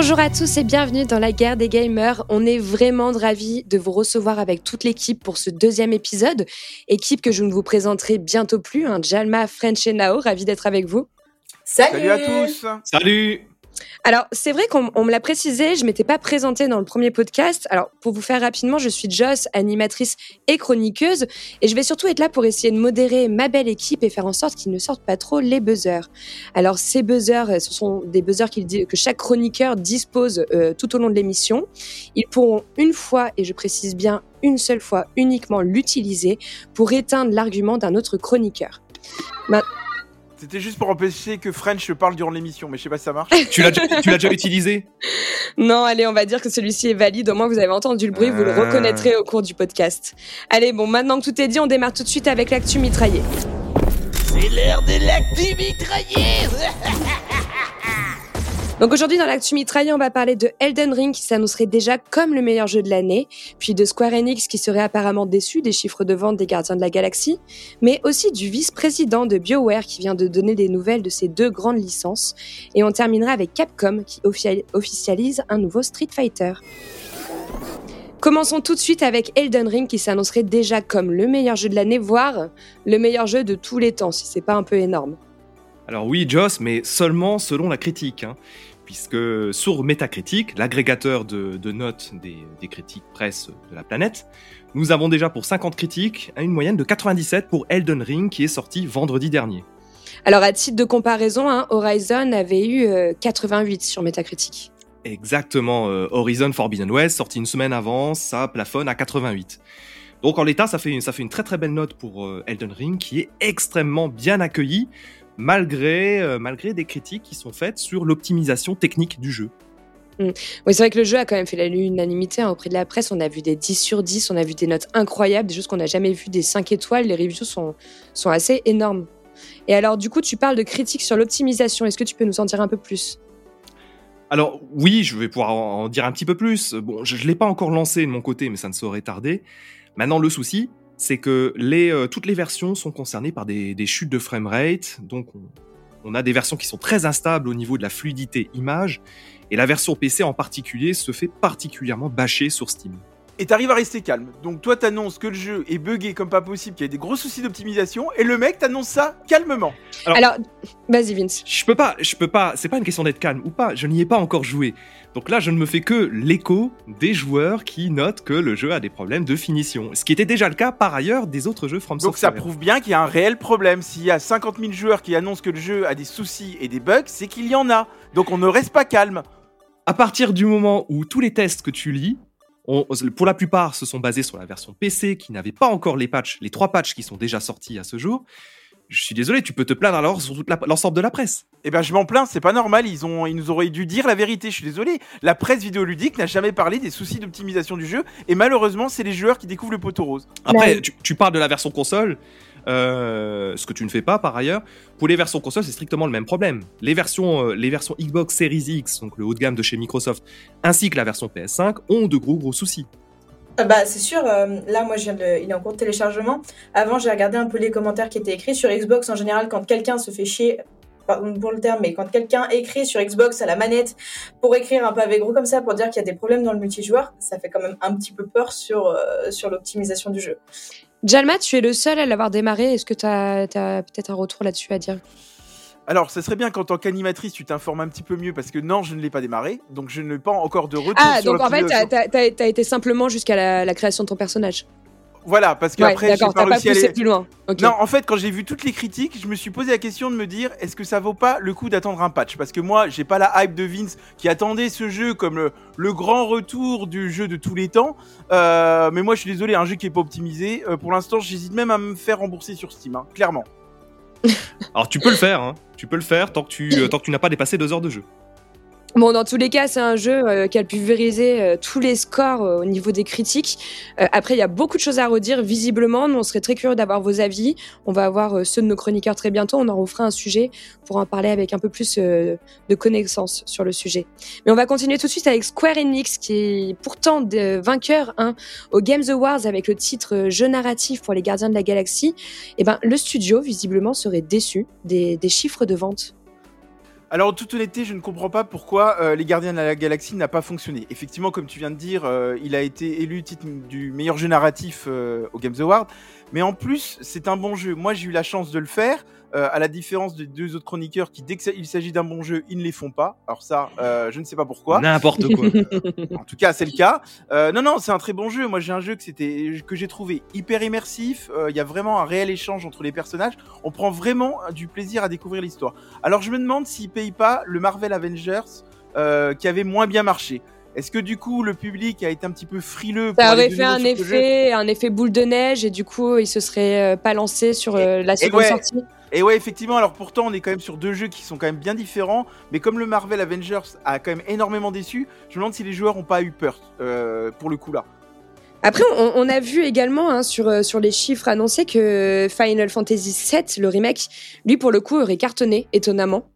Bonjour à tous et bienvenue dans la guerre des gamers. On est vraiment ravis de vous recevoir avec toute l'équipe pour ce deuxième épisode. Équipe que je ne vous présenterai bientôt plus, hein, Jalma, French et Nao, ravi d'être avec vous. Salut. Salut à tous. Salut Alors, c'est vrai qu'on on me l'a précisé, je m'étais pas présentée dans le premier podcast. Alors, pour vous faire rapidement, je suis Joss, animatrice et chroniqueuse, et je vais surtout être là pour essayer de modérer ma belle équipe et faire en sorte qu'ils ne sortent pas trop les buzzers. Alors, ces buzzers, ce sont des buzzers que chaque chroniqueur dispose euh, tout au long de l'émission. Ils pourront une fois, et je précise bien une seule fois uniquement, l'utiliser pour éteindre l'argument d'un autre chroniqueur. C'était juste pour empêcher que French parle durant l'émission, mais je sais pas si ça marche. Tu l'as déjà, utilisé? Non, allez, on va dire que celui-ci est valide. Au moins, vous avez entendu le bruit, vous le Ah. reconnaîtrez au cours du podcast. Allez, bon, maintenant que tout est dit, on démarre tout de suite avec l'actu mitraillée. C'est l'heure de l'actu mitraillée Donc aujourd'hui, dans l'actu mitraillée, on va parler de Elden Ring qui s'annoncerait déjà comme le meilleur jeu de l'année, puis de Square Enix qui serait apparemment déçu des chiffres de vente des Gardiens de la Galaxie, mais aussi du vice-président de BioWare qui vient de donner des nouvelles de ces deux grandes licences. Et on terminera avec Capcom qui official- officialise un nouveau Street Fighter. Commençons tout de suite avec Elden Ring qui s'annoncerait déjà comme le meilleur jeu de l'année, voire le meilleur jeu de tous les temps, si c'est pas un peu énorme. Alors oui, Joss, mais seulement selon la critique. hein, puisque sur Metacritic, l'agrégateur de, de notes des, des critiques presse de la planète, nous avons déjà pour 50 critiques une moyenne de 97 pour Elden Ring qui est sorti vendredi dernier. Alors à titre de comparaison, hein, Horizon avait eu euh, 88 sur Metacritic. Exactement, euh, Horizon Forbidden West, sorti une semaine avant, ça plafonne à 88. Donc en l'état, ça fait, une, ça fait une très très belle note pour euh, Elden Ring qui est extrêmement bien accueilli malgré, euh, malgré des critiques qui sont faites sur l'optimisation technique du jeu. Oui, c'est vrai que le jeu a quand même fait l'unanimité hein, auprès de la presse. On a vu des 10 sur 10, on a vu des notes incroyables, des choses qu'on n'a jamais vues, des 5 étoiles. Les reviews sont, sont assez énormes. Et alors, du coup, tu parles de critiques sur l'optimisation. Est-ce que tu peux nous en dire un peu plus? Alors oui, je vais pouvoir en en dire un petit peu plus. Bon, je ne l'ai pas encore lancé de mon côté, mais ça ne saurait tarder. Maintenant, le souci, c'est que les, euh, toutes les versions sont concernées par des, des chutes de framerate. Donc, on, on a des versions qui sont très instables au niveau de la fluidité image. Et la version PC en particulier se fait particulièrement bâcher sur Steam. Et t'arrives à rester calme. Donc toi t'annonces que le jeu est buggé comme pas possible, qu'il y a des gros soucis d'optimisation, et le mec t'annonce ça calmement. Alors- Alors, vas-y, Vince. Je peux pas, je peux pas, c'est pas une question d'être calme ou pas, je n'y ai pas encore joué. Donc là, je ne me fais que l'écho des joueurs qui notent que le jeu a des problèmes de finition. Ce qui était déjà le cas par ailleurs des autres jeux From Donc ça prouve bien qu'il y a un réel problème. S'il y a 50 000 joueurs qui annoncent que le jeu a des soucis et des bugs, c'est qu'il y en a. Donc on ne reste pas calme. À partir du moment où tous les tests que tu lis, on- pour la plupart, se sont basés sur la version PC qui n'avait pas encore les patchs, les trois patchs qui sont déjà sortis à ce jour, je suis désolé, tu peux te plaindre alors sur l'ensemble de la presse. Eh ben je m'en plains, c'est pas normal, ils, ont, ils nous auraient dû dire la vérité, je suis désolé. La presse vidéoludique n'a jamais parlé des soucis d'optimisation du jeu, et malheureusement c'est les joueurs qui découvrent le poteau rose. Après, tu, tu parles de la version console, euh, ce que tu ne fais pas par ailleurs. Pour les versions console, c'est strictement le même problème. Les versions, euh, les versions Xbox Series X, donc le haut de gamme de chez Microsoft, ainsi que la version PS5, ont de gros gros soucis. Euh, Bah, c'est sûr, euh, là, moi, je viens de- il est en cours de téléchargement. Avant, j'ai regardé un peu les commentaires qui étaient écrits sur Xbox. En général, quand quelqu'un se fait chier, pardon pour le terme, mais quand quelqu'un écrit sur Xbox à la manette pour écrire un pavé gros comme ça, pour dire qu'il y a des problèmes dans le multijoueur, ça fait quand même un petit peu peur sur, euh, sur l'optimisation du jeu. Jalma, tu es le seul à l'avoir démarré. Est-ce que tu as, peut-être un retour là-dessus à dire? Alors, ça serait bien qu'en tant qu'animatrice, tu t'informes un petit peu mieux parce que non, je ne l'ai pas démarré, donc je n'ai pas encore de retour Ah, sur donc en fait, l'optimisation. tu as, été simplement jusqu'à la, la création de ton personnage. Voilà, parce Ouais, qu'après, j'ai d'accord, pas t'as pas réussi à aller... plus loin. Non, en fait, quand j'ai vu toutes les critiques, je me suis posé la question de me dire est-ce que ça vaut pas le coup d'attendre un patch? Parce que moi, j'ai pas la hype de Vince qui attendait ce jeu comme le, le grand retour du jeu de tous les temps. Euh, mais moi, je suis désolé, un jeu qui est pas optimisé. euh, pour l'instant, j'hésite même à me faire rembourser sur Steam, hein, clairement. Alors tu peux le faire, hein. tu peux le faire tant que tu, euh, tant que tu n'as pas dépassé deux heures de jeu. Bon, dans tous les cas, c'est un jeu euh, qui a pulvérisé euh, tous les scores euh, au niveau des critiques. Euh, après, il y a beaucoup de choses à redire, visiblement. Nous, on serait très curieux d'avoir vos avis. On va avoir euh, ceux de nos chroniqueurs très bientôt. On en refera un sujet pour en parler avec un peu plus euh, de connaissances sur le sujet. Mais on va continuer tout de suite avec Square Enix, qui est pourtant de vainqueur hein, aux Games Awards avec le titre Jeu narratif pour les Gardiens de la Galaxie. Et ben, le studio, visiblement, serait déçu des, des chiffres de vente. Alors, en toute honnêteté, je ne comprends pas pourquoi euh, Les Gardiens de la Galaxie n'a pas fonctionné. Effectivement, comme tu viens de dire, euh, il a été élu titre du meilleur jeu narratif euh, au Games Award. Mais en plus, c'est un bon jeu. Moi, j'ai eu la chance de le faire. à la différence des deux autres chroniqueurs qui, dès qu'il s'agit d'un bon jeu, ils ne les font pas. Alors ça, je ne sais pas pourquoi. N'importe quoi. En tout cas, c'est le cas. Non, non, c'est un très bon jeu. Moi, j'ai un jeu que c'était que j'ai trouvé hyper immersif. Il y a vraiment un réel échange entre les personnages. On prend vraiment du plaisir à découvrir l'histoire. Alors, je me demande s'ils payent pas le Marvel Avengers euh, qui avait moins bien marché. Est-ce que du coup, le public a été un petit peu frileux Ça aurait fait un effet, un effet boule de neige et du coup, il se serait euh, pas lancé sur euh, la seconde ouais. sortie. Et ouais, effectivement, alors pourtant, on est quand même sur deux jeux qui sont quand même bien différents, mais comme le Marvel Avengers a quand même énormément déçu, je me demande si les joueurs ont pas eu peur pour le coup là. Après, on, on a vu également hein, sur, sur les chiffres annoncés que Final Fantasy VII, le remake, lui pour le coup aurait cartonné, étonnamment.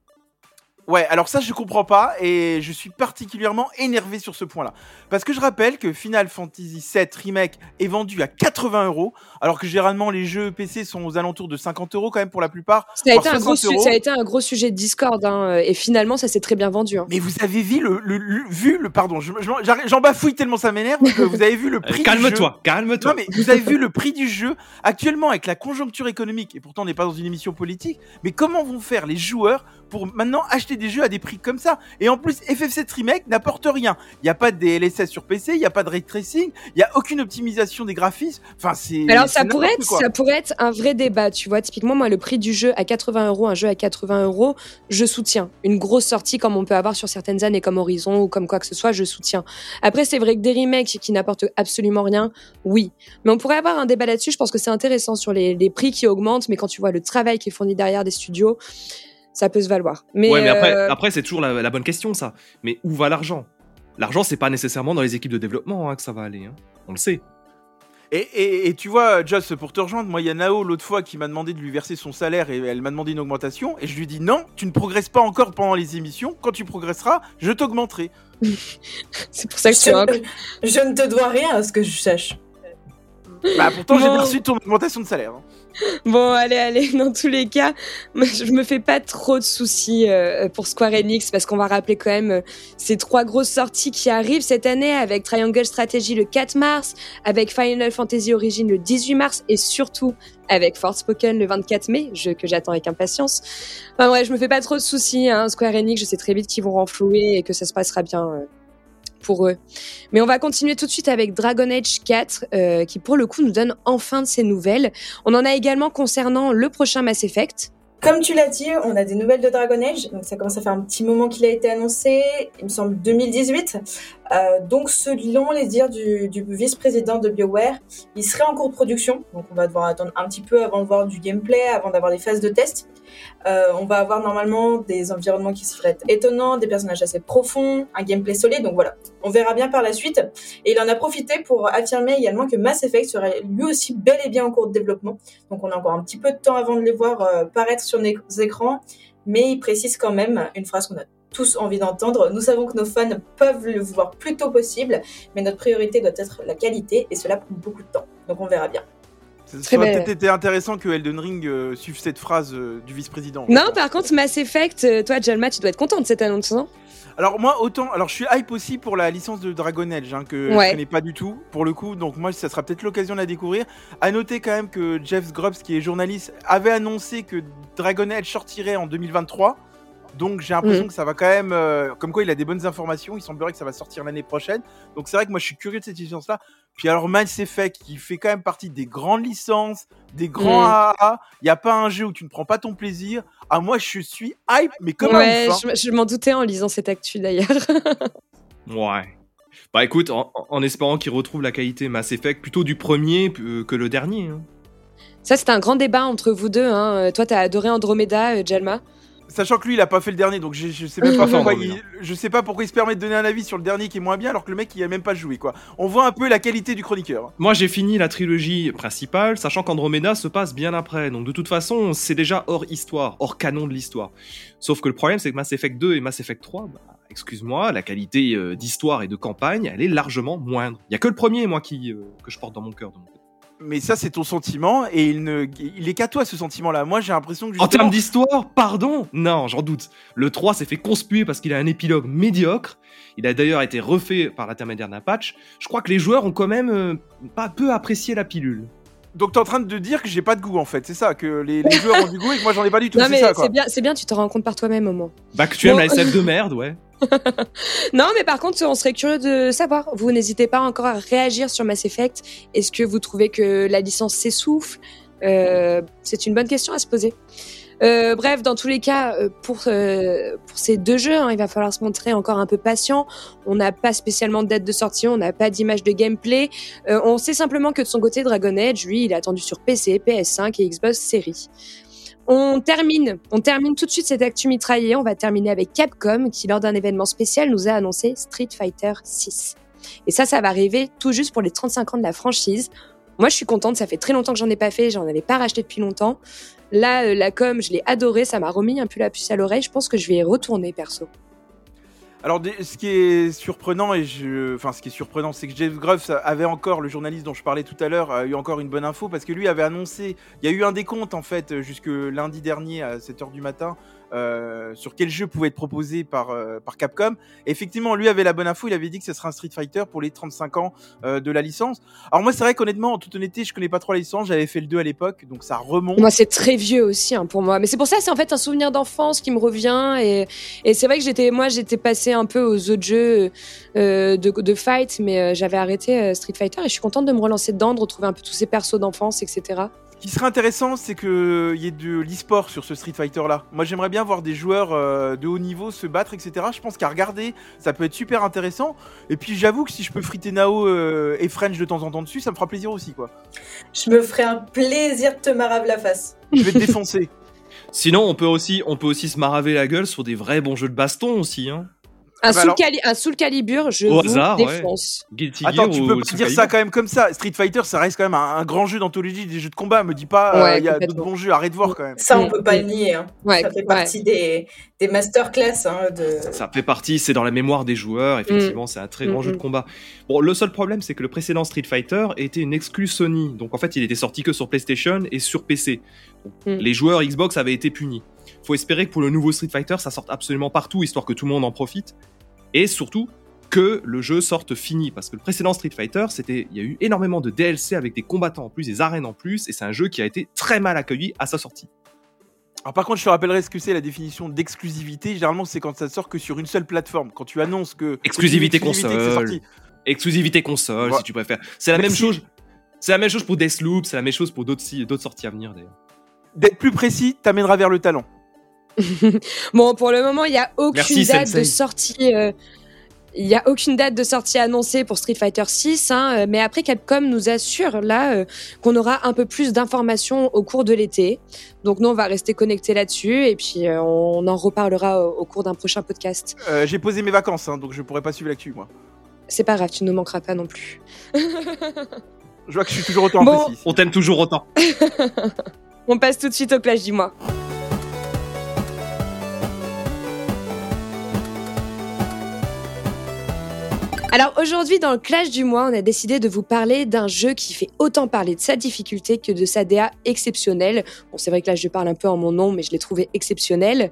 Ouais, alors ça je comprends pas et je suis particulièrement énervé sur ce point-là. Parce que je rappelle que Final Fantasy VII Remake est vendu à 80 euros, alors que généralement les jeux PC sont aux alentours de 50 euros quand même pour la plupart. Ça a, été un gros 60 su- euros. ça a été un gros sujet de Discord hein, et finalement ça s'est très bien vendu. hein. Mais vous avez vu le, le- le- vu le pardon, je- j'en bafouille tellement ça m'énerve que vous avez vu le prix du jeu. Euh, calme-toi, calme-toi. Non mais vous avez vu le prix du jeu actuellement avec la conjoncture économique et pourtant on n'est pas dans une émission politique. Mais comment vont faire les joueurs pour maintenant acheter des jeux à des prix comme ça Et en plus FF7 Remake n'apporte rien. Il n'y a pas de DLSS sur PC, il n'y a pas de ray tracing, il n'y a aucune optimisation des graphismes. Enfin c'est. Alors ça pourrait, être, quoi. ça pourrait être un vrai débat, tu vois. Typiquement, moi, le prix du jeu à 80 euros, un jeu à 80 euros, je soutiens. Une grosse sortie comme on peut avoir sur certaines années, comme Horizon ou comme quoi que ce soit, je soutiens. Après, c'est vrai que des remakes qui n'apportent absolument rien, oui. Mais on pourrait avoir un débat là-dessus. Je pense que c'est intéressant sur les, les prix qui augmentent, mais quand tu vois le travail qui est fourni derrière des studios, ça peut se valoir. Mais, ouais, mais après, euh, après c'est toujours la, la bonne question, ça. Mais où va l'argent? L'argent, c'est pas nécessairement dans les équipes de développement hein, que ça va aller. hein. On le sait. Et, et- et tu vois, Joss, pour te rejoindre, moi, il y a Nao l'autre fois qui m'a demandé de lui verser son salaire et elle m'a demandé une augmentation. Et je lui dis non, tu ne progresses pas encore pendant les émissions. Quand tu progresseras, je t'augmenterai. c'est pour ça que tu as je, je ne te dois rien à ce que je sache. Bah, pourtant, j'ai Bon. reçu ton augmentation de salaire. hein. Bon, allez, allez, dans tous les cas, je me fais pas trop de soucis euh, pour Square Enix parce qu'on va rappeler quand même euh, ces trois grosses sorties qui arrivent cette année avec Triangle Strategy le 4 mars, avec Final Fantasy Origin le 18 mars et surtout avec Forspoken le 24 mai, jeu que j'attends avec impatience. Enfin ouais, je me fais pas trop de soucis, hein, Square Enix, je sais très vite qu'ils vont renflouer et que ça se passera bien. Pour eux. Mais on va continuer tout de suite avec Dragon Age 4, euh, qui pour le coup nous donne enfin de ses nouvelles. On en a également concernant le prochain Mass Effect. Comme tu l'as dit, on a des nouvelles de Dragon Age. Donc ça commence à faire un petit moment qu'il a été annoncé. Il me semble 2018. Euh, donc selon les dires du, du vice-président de BioWare, il serait en cours de production. Donc on va devoir attendre un petit peu avant de voir du gameplay, avant d'avoir des phases de test. Euh, on va avoir normalement des environnements qui seraient étonnants, des personnages assez profonds, un gameplay solide. Donc voilà, on verra bien par la suite. Et il en a profité pour affirmer également que Mass Effect serait lui aussi bel et bien en cours de développement. Donc on a encore un petit peu de temps avant de les voir euh, paraître sur nos écrans, mais il précise quand même une phrase qu'on a tous envie d'entendre. Nous savons que nos fans peuvent le voir plus tôt possible, mais notre priorité doit être la qualité, et cela prend beaucoup de temps. Donc on verra bien. Ça aurait peut-être été intéressant que Elden Ring euh, suive cette phrase euh, du vice-président. Non, par contre, Mass Effect, euh, toi, Jalma, tu dois être contente de cette annonce, non? Alors moi autant, alors je suis hype aussi pour la licence de Dragon Age hein, que Ouais. je connais pas du tout pour le coup, donc moi ça sera peut-être l'occasion de la découvrir. À noter quand même que Jeff Grubbs qui est journaliste avait annoncé que Dragon Age sortirait en 2023. Donc j'ai l'impression Mhm. que ça va quand même, euh, comme quoi il a des bonnes informations, il semblerait que ça va sortir l'année prochaine. Donc c'est vrai que moi je suis curieux de cette licence-là. Puis alors Mass Effect qui fait quand même partie des grandes licences, des grands Mhm. AAA, il y a pas un jeu où tu ne prends pas ton plaisir. Ah moi je suis hype, mais comme Ouais, un ouf, hein. je, je m'en doutais en lisant cette actu d'ailleurs. Ouais. Bah écoute, en, en espérant qu'il retrouve la qualité Mass Effect plutôt du premier euh, que le dernier. hein. Ça, c'était un grand débat entre vous deux. Hein. Euh, Toi, t'as adoré Andromeda, euh, Jalma. Sachant que lui, il a pas fait le dernier, donc je, je sais même pas pourquoi il, je sais pas pourquoi il se permet de donner un avis sur le dernier qui est moins bien, alors que le mec il a même pas joué quoi. On voit un peu la qualité du chroniqueur. Moi j'ai fini la trilogie principale, sachant qu'Andromeda se passe bien après. Donc de toute façon, c'est déjà hors histoire, hors canon de l'histoire. Sauf que le problème, c'est que Mass Effect 2 et Mass Effect 3, bah, excuse-moi, la qualité euh, d'histoire et de campagne, elle est largement moindre. Il y a que le premier, moi, qui, euh, que je porte dans mon cœur. de mon côté. Mais ça, c'est ton sentiment et il, ne, il est qu'à toi ce sentiment-là. Moi, j'ai l'impression que. En termes d'histoire, pardon? Non, j'en doute. Le 3 s'est fait conspuer parce qu'il a un épilogue médiocre. Il a d'ailleurs été refait par l'intermédiaire d'un patch. Je crois que les joueurs ont quand même euh, pas peu apprécié la pilule. Donc, t'es en train de dire que j'ai pas de goût en fait, c'est ça Que les, les joueurs ont du goût et que moi j'en ai pas du tout. Non C'est mais c'est bien, c'est bien, tu te rends compte par toi-même au moins. Bah que tu aimes la SF de merde, ouais. Non, mais par contre, on serait curieux de savoir. Vous n'hésitez pas encore à réagir sur Mass Effect. Est-ce que vous trouvez que la licence s'essouffle? Euh, C'est une bonne question à se poser. Euh, bref, dans tous les cas, euh, pour, ces deux jeux, hein, il va falloir se montrer encore un peu patient. On n'a pas spécialement de date de sortie, on n'a pas d'image de gameplay. On sait simplement que de son côté, Dragon Age, lui, il est attendu sur PC, PS5 et Xbox Series. On termine, on termine tout de suite cette actu mitraillée. On va terminer avec Capcom qui, lors d'un événement spécial, nous a annoncé Street Fighter 6. Et ça, ça va arriver tout juste pour les 35 ans de la franchise. Moi, je suis contente. Ça fait très longtemps que j'en ai pas fait. J'en avais pas racheté depuis longtemps. Là, euh, la com, je l'ai adoré. Ça m'a remis un peu la puce à l'oreille. Je pense que je vais y retourner perso. Alors, ce qui est surprenant, et ce qui est surprenant, c'est que Jeff Grubb avait encore, le journaliste dont je parlais tout à l'heure, a eu encore une bonne info parce que lui avait annoncé, il y a eu un décompte en fait, jusque lundi dernier à 7h du matin, euh, sur quel jeu pouvait être proposé par, euh, par Capcom. Effectivement, lui avait la bonne info, il avait dit que ce serait un Street Fighter pour les 35 ans euh, de la licence. Alors, moi, c'est vrai qu'honnêtement, en toute honnêteté, je connais pas trop la licence, j'avais fait le 2 à l'époque, donc ça remonte. Moi, c'est très vieux aussi hein, pour moi. Mais c'est pour ça, c'est en fait un souvenir d'enfance qui me revient. Et, et c'est vrai que j'étais, moi, j'étais passé un peu aux autres jeux euh, de, de fight, mais euh, j'avais arrêté Street Fighter et je suis contente de me relancer dedans, de retrouver un peu tous ces persos d'enfance, etc. Ce qui serait intéressant, c'est qu'il y ait de l'e-sport sur ce Street Fighter là. Moi, j'aimerais bien voir des joueurs euh, de haut niveau se battre, etc. Je pense qu'à regarder, ça peut être super intéressant. Et puis, j'avoue que si je peux friter Nao euh, et French de temps en temps dessus, ça me fera plaisir aussi, quoi. Je me ferai un plaisir de te marave la face. Je vais te défoncer. Sinon, on peut aussi, on peut aussi se maraver la gueule sur des vrais bons jeux de baston aussi. Hein. Un, bah soul cali- un Soul Calibur, je Au vous hasard, ouais. défonce. Guilty Attends, tu peux pas dire Calibur. ça quand même comme ça. Street Fighter, ça reste quand même un, un grand jeu d'anthologie des jeux de combat. Me dis pas, euh, Ouais, il y a d'autres bons jeux. Arrête de voir quand même. Ça, on Mm, peut pas mm. le nier. hein. Ouais, Ça fait ouais. partie des, des masterclass. Hein, de... Ça fait partie, c'est dans la mémoire des joueurs, effectivement, c'est un très grand Mm, jeu de mm. combat. Bon, le seul problème, c'est que le précédent Street Fighter était une exclue Sony, donc en fait, il était sorti que sur PlayStation et sur PC. Donc, Mm. Les joueurs Xbox avaient été punis. Faut espérer que pour le nouveau Street Fighter, ça sorte absolument partout, histoire que tout le monde en profite, et surtout que le jeu sorte fini, parce que le précédent Street Fighter, c'était, il y a eu énormément de DLC avec des combattants en plus, des arènes en plus, et c'est un jeu qui a été très mal accueilli à sa sortie. Alors, par contre, je te rappellerai ce que c'est la définition d'exclusivité. Généralement, c'est quand ça sort que sur une seule plateforme. Quand tu annonces que. Exclusivité console. Exclusivité console, Ouais. si tu préfères. C'est la même chose. C'est la même chose pour Deathloop, c'est la même chose pour d'autres d'autres sorties à venir d'ailleurs. D'être plus précis, t'amènera vers le talent. Bon, pour le moment, il n'y a aucune Merci, date Sensei. de sortie. euh, Il n'y a aucune date de sortie annoncée pour Street Fighter 6, hein, euh, mais après Capcom nous assure là euh, qu'on aura un peu plus d'informations au cours de l'été. Donc nous on va rester connectés là-dessus et puis euh, on en reparlera au, au cours d'un prochain podcast. Euh, J'ai posé mes vacances, hein, donc je pourrais pas suivre l'actu, moi. C'est pas grave, tu ne nous manqueras pas non plus. Je vois que je suis toujours autant Bon. On t'aime toujours autant. On passe tout de suite au clash du Alors aujourd'hui dans le clash du mois, on a décidé de vous parler d'un jeu qui fait autant parler de sa difficulté que de sa DA exceptionnelle. Bon, c'est vrai que là je parle un peu en mon nom, mais je l'ai trouvé exceptionnel.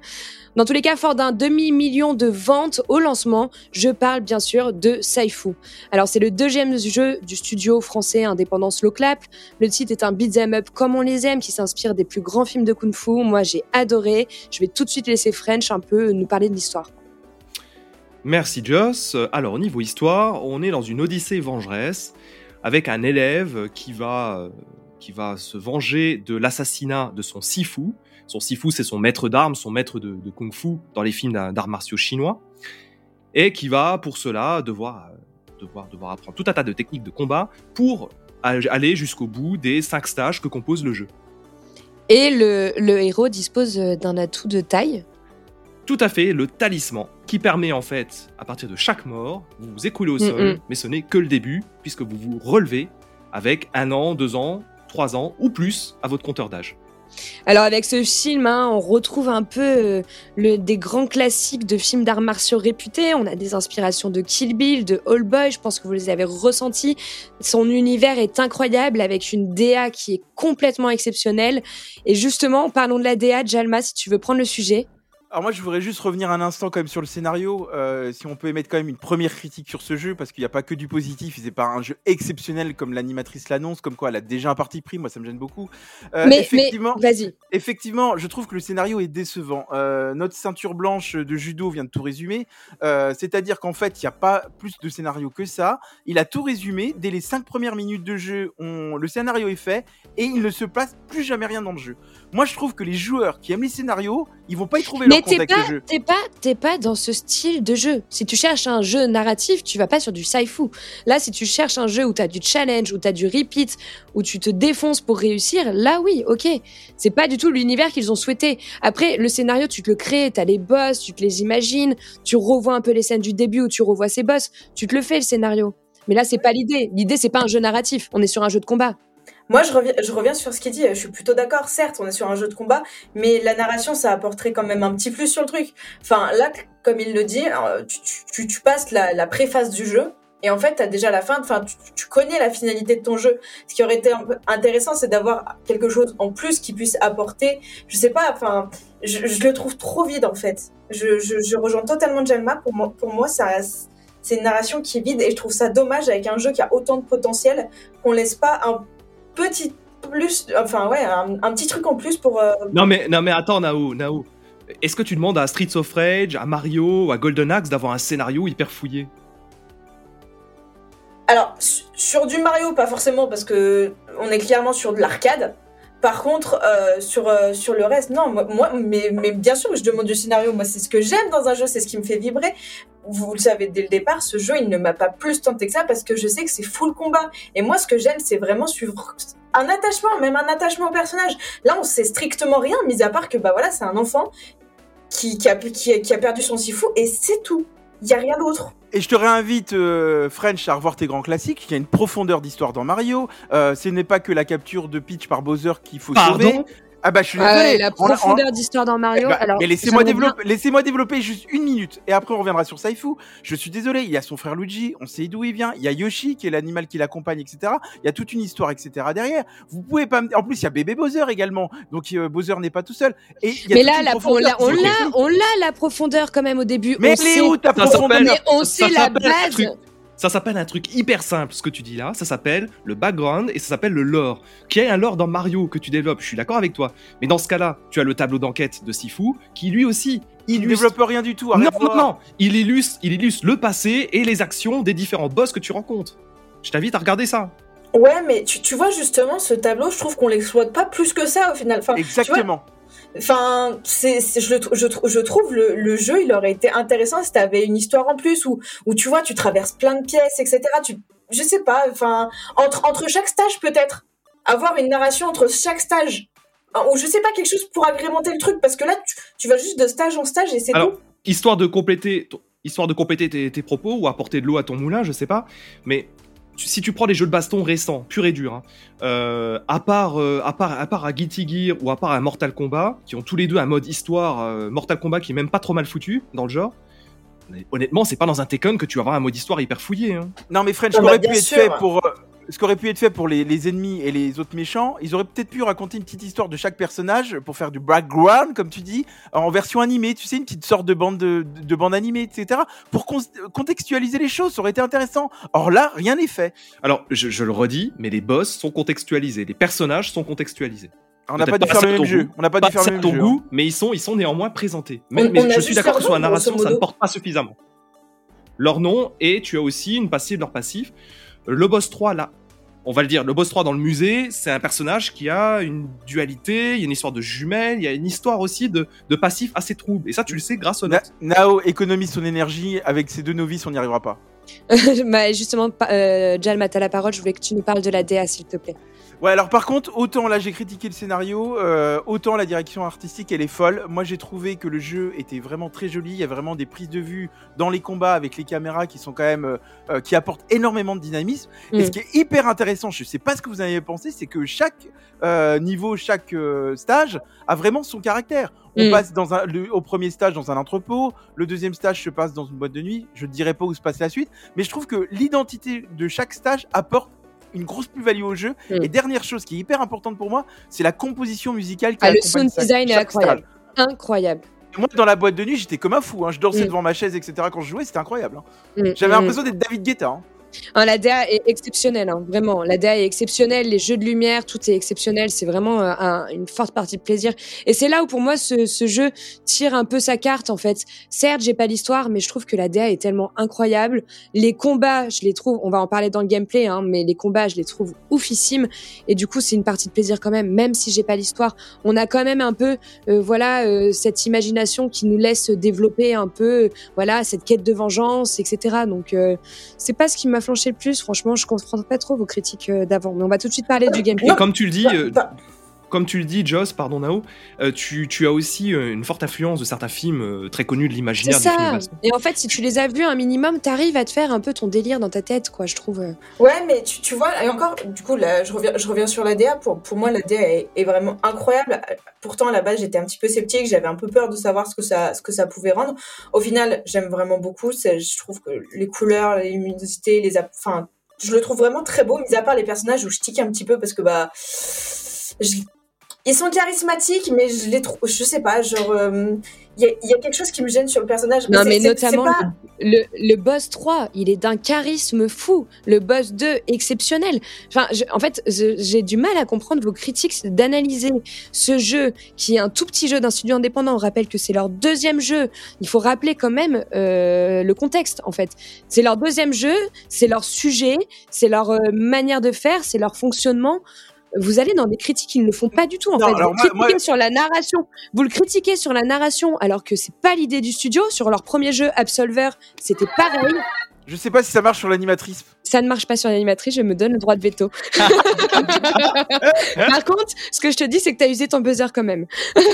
Dans tous les cas, fort d'un demi-million de ventes au lancement, je parle bien sûr de Saifu. Alors c'est le deuxième jeu du studio français indépendant Slow. Le titre est un beat'em up comme on les aime, qui s'inspire des plus grands films de kung fu. Moi j'ai adoré. Je vais tout de suite laisser French un peu nous parler de l'histoire. Merci Joss. Alors au niveau histoire, on est dans une odyssée vengeresse avec un élève qui va, euh, qui va se venger de l'assassinat de son sifu. Son sifu, c'est son maître d'armes, son maître de, de kung-fu dans les films d'ar- d'arts martiaux chinois. Et qui va pour cela devoir, euh, devoir, devoir apprendre tout un tas de techniques de combat pour al- aller jusqu'au bout des cinq stages que compose le jeu. Et le, le héros dispose euh, d'un atout de taille. Tout à fait, le talisman, qui permet en fait, à partir de chaque mort, vous vous écoulez au Mm, sol, mm. mais ce n'est que le début, puisque vous vous relevez avec un an, deux ans, trois ans ou plus à votre compteur d'âge. Alors avec ce film, hein, on retrouve un peu euh, le, des grands classiques de films d'arts martiaux réputés. On a des inspirations de Kill Bill, de All Boy, je pense que vous les avez ressentis. Son univers est incroyable avec une DA qui est complètement exceptionnelle. Et justement, parlons de la DA, Jalma, si tu veux prendre le sujet. Alors moi je voudrais juste revenir un instant quand même sur le scénario, euh, si on peut émettre quand même une première critique sur ce jeu, parce qu'il n'y a pas que du positif, c'est pas un jeu exceptionnel comme l'animatrice l'annonce, comme quoi elle a déjà un parti pris, moi ça me gêne beaucoup. Euh, mais, effectivement, vas-y. Effectivement, je trouve que le scénario est décevant. Euh, notre ceinture blanche de judo vient de tout résumer, c'est-à-dire qu'en fait il n'y a pas plus de scénario que ça, il a tout résumé, dès les cinq premières minutes de jeu, on... le scénario est fait, et il ne se passe plus jamais rien dans le jeu. Moi je trouve que les joueurs qui aiment les scénarios, ils vont pas y trouver mais t'es pas, t'es pas, t'es pas dans ce style de jeu. Si tu cherches un jeu narratif, tu vas pas sur du sci-fi. Là, si tu cherches un jeu où t'as du challenge, où t'as du repeat, où tu te défonces pour réussir, là oui, ok. C'est pas du tout l'univers qu'ils ont souhaité. Après, le scénario, tu te le crées, t'as les boss, tu te les imagines, tu revois un peu les scènes du début où tu revois ces boss, tu te le fais le scénario. Mais là, c'est pas l'idée. L'idée, c'est pas un jeu narratif. On est sur un jeu de combat. Moi, je reviens, sur ce qu'il dit. Je suis plutôt d'accord. Certes, on est sur un jeu de combat, mais la narration, ça apporterait quand même un petit plus sur le truc. Enfin, là, comme il le dit, tu, tu, passes la, préface du jeu. Et en fait, tu as déjà la fin, enfin, tu, connais la finalité de ton jeu. Ce qui aurait été intéressant, c'est d'avoir quelque chose en plus qui puisse apporter, je sais pas, enfin, je, le trouve trop vide en fait. Je, rejoins totalement Jalma. Pour moi, c'est une narration qui est vide et je trouve ça dommage avec un jeu qui a autant de potentiel qu'on laisse pas un petit plus, enfin ouais, un, petit truc en plus pour. Euh, non mais non mais attends Nao, Nao. Est-ce que tu demandes à Streets of Rage, à Mario, à Golden Axe d'avoir un scénario hyper fouillé? Alors sur du Mario pas forcément parce que on est clairement sur de l'arcade. Par contre, euh, sur, euh, sur le reste, non, moi, mais, mais bien sûr, je demande du scénario. Moi, c'est ce que j'aime dans un jeu, c'est ce qui me fait vibrer. Vous, le savez dès le départ, ce jeu, il ne m'a pas plus tenté que ça parce que je sais que c'est full combat. Et moi, ce que j'aime, c'est vraiment suivre un attachement, même un attachement au personnage. Là, on sait strictement rien, mis à part que, bah voilà, c'est un enfant qui, qui, a, qui, a perdu son sifu et c'est tout. Il n'y a rien d'autre. Et je te réinvite, euh, French, à revoir tes grands classiques. Il y a une profondeur d'histoire dans Mario. Euh, ce n'est pas que la capture de Peach par Bowser qu'il faut sauver. Ah bah je suis désolé. la profondeur d'histoire dans Mario. Bah, mais laissez-moi développer, laissez-moi développer juste une minute et après on reviendra sur Saifu. Je suis désolé, il y a son frère Luigi, on sait d'où il vient. Il y a Yoshi qui est l'animal qui l'accompagne, etc. Il y a toute une histoire, etc. derrière. Vous pouvez pas. En plus, il y a bébé Bowser également, donc euh, Bowser n'est pas tout seul. Et mais là, la on l'a, on l'a, la profondeur quand même au début. Mais elle est où ta profondeur Mais on sait la base. Ça s'appelle un truc hyper simple, ce que tu dis là. Ça s'appelle le background et ça s'appelle le lore. Qui est un lore dans Mario que tu développes, je suis d'accord avec toi. Mais dans ce cas-là, tu as le tableau d'enquête de Sifu qui lui aussi il ne développe rien du tout. Non, non, non. Il illustre, il illustre le passé et les actions des différents boss que tu rencontres. Je t'invite à regarder ça. Ouais, mais tu, vois justement ce tableau, je trouve qu'on l'exploite pas plus que ça au final. Enfin, Exactement. Enfin, c'est, je, je, je, trouve le, le, jeu, il aurait été intéressant si t'avais une histoire en plus où, où tu vois, tu traverses plein de pièces, etc. Tu, je sais pas, enfin, entre, entre chaque stage peut-être, avoir une narration entre chaque stage, ou je sais pas quelque chose pour agrémenter le truc, parce que là, tu, tu vas juste de stage en stage et c'est tout. Histoire de compléter, histoire de compléter tes, tes, propos ou apporter de l'eau à ton moulin, je sais pas, mais si tu prends les jeux de baston récents, pur et dur, hein, euh, à, part, euh, à, part, à part à Guilty Gear ou à part à Mortal Kombat, qui ont tous les deux un mode histoire, euh, Mortal Kombat qui est même pas trop mal foutu dans le genre, honnêtement, c'est pas dans un Tekken que tu vas avoir un mode histoire hyper fouillé. Hein. Non mais French, aurait pu être fait pour ce qui aurait pu être fait pour les, ennemis et les autres méchants, ils auraient peut-être pu raconter une petite histoire de chaque personnage pour faire du background, comme tu dis, en version animée, tu sais, une petite sorte de bande, de, bande animée, etc. Pour contextualiser les choses, ça aurait été intéressant. Or là, rien n'est fait. Alors, je, le redis, mais les boss sont contextualisés, les personnages sont contextualisés. On n'a pas dû faire le même jeu. On n'a pas, dû faire le même jeu. Goût, hein. mais ils sont, ils sont néanmoins présentés. Mais, je suis d'accord que sur la narration, ça ne porte pas suffisamment. Leur nom et tu as aussi une passive, leur passif. Le boss 3, là, on va le dire, le boss 3 dans le musée, c'est un personnage qui a une dualité, il y a une histoire de jumelles, il y a une histoire aussi de, de passif assez trouble. Et ça, tu le sais grâce au notes. Nao économise son énergie, avec ses deux novices, on n'y arrivera pas. bah justement, euh, Jal, t'as la parole, je voulais que tu nous parles de la DA, s'il te plaît. Ouais, alors par contre, autant là j'ai critiqué le scénario, euh, autant la direction artistique elle est folle. Moi j'ai trouvé que le jeu était vraiment très joli. Il y a vraiment des prises de vue dans les combats avec les caméras qui sont quand même euh, euh, qui apportent énormément de dynamisme. Et Mm. ce qui est hyper intéressant, je sais pas ce que vous en avez pensé, c'est que chaque euh, niveau, chaque stage a vraiment son caractère. On Mm. passe dans un, le- au premier stage dans un entrepôt, le deuxième stage se passe dans une boîte de nuit. Je ne dirai pas où se passe la suite, mais je trouve que l'identité de chaque stage apporte une grosse plus-value au jeu. Et dernière chose qui est hyper importante pour moi, c'est la composition musicale qui Ah, le sound design est incroyable. stage. Incroyable. Moi, dans la boîte de nuit, j'étais comme un fou. hein. Je dansais Mm. devant ma chaise, etc. Quand je jouais, c'était incroyable. hein. Mm, J'avais l'impression d'être David Guetta. hein. Hein, la DA est exceptionnelle, hein, vraiment. La DA est exceptionnelle, les jeux de lumière, tout est exceptionnel. C'est vraiment euh, un- une forte partie de plaisir. Et c'est là où, pour moi, ce, jeu tire un peu sa carte, en fait. Certes, j'ai pas l'histoire, mais je trouve que la DA est tellement incroyable. Les combats, je les trouve, on va en parler dans le gameplay, hein, mais les combats, je les trouve oufissimes. Et du coup, c'est une partie de plaisir quand même, même si j'ai pas l'histoire. On a quand même un peu, euh, voilà, euh, cette imagination qui nous laisse développer un peu, voilà, cette quête de vengeance, etc. Donc, c'est pas ce qui m'a flanché le plus. Franchement, je comprends pas trop vos critiques euh, d'avant. Mais on va tout de suite parler du gameplay. Et comme tu le dis, Bah, euh, bah, comme tu le dis, Joss, pardon Nao, euh, tu, tu as aussi euh, une forte influence de certains films euh, très connus de C'est l'imaginaire du film ça. Et en fait, si tu les as vus un minimum, t'arrives à te faire un peu ton délire dans ta tête, quoi. Je trouve. Ouais, mais tu, tu vois, et encore, du coup, là, je reviens, je reviens sur la DA. Pour, pour moi, la DA est, est vraiment incroyable. Pourtant, à la base, j'étais un petit peu sceptique. J'avais un peu peur de savoir ce que ça, ce que ça pouvait rendre. Au final, j'aime vraiment beaucoup. C'est- Je trouve que les couleurs, les luminosités, les, enfin, je le trouve vraiment très beau. Mis à part les personnages où je tique un petit peu parce que bah, je- ils sont charismatiques, mais je les trouve, je sais pas, genre, euh, il y, a- il y a quelque chose qui me gêne sur le personnage. Non, mais notamment pas- le, le boss 3, il est d'un charisme fou. Le boss 2, exceptionnel. Enfin, je- en fait, j'ai du mal à comprendre vos critiques, d'analyser ce jeu qui est un tout petit jeu d'un studio indépendant. On rappelle que c'est leur deuxième jeu. Il faut rappeler quand même euh, le contexte, en fait. C'est leur deuxième jeu, c'est leur sujet, c'est leur euh, manière de faire, c'est leur fonctionnement. Vous allez dans des critiques qui ne le font pas du tout en Non, fait. vous moi- critiquez moi- sur la narration. Vous le critiquez sur la narration alors que c'est pas l'idée du studio. Sur leur premier jeu Absolver, c'était pareil. Je sais pas si ça marche sur l'animatrice. Ça ne marche pas sur l'animatrice, je me donne le droit de veto. Par contre, ce que je te dis, c'est que tu as usé ton buzzer quand même.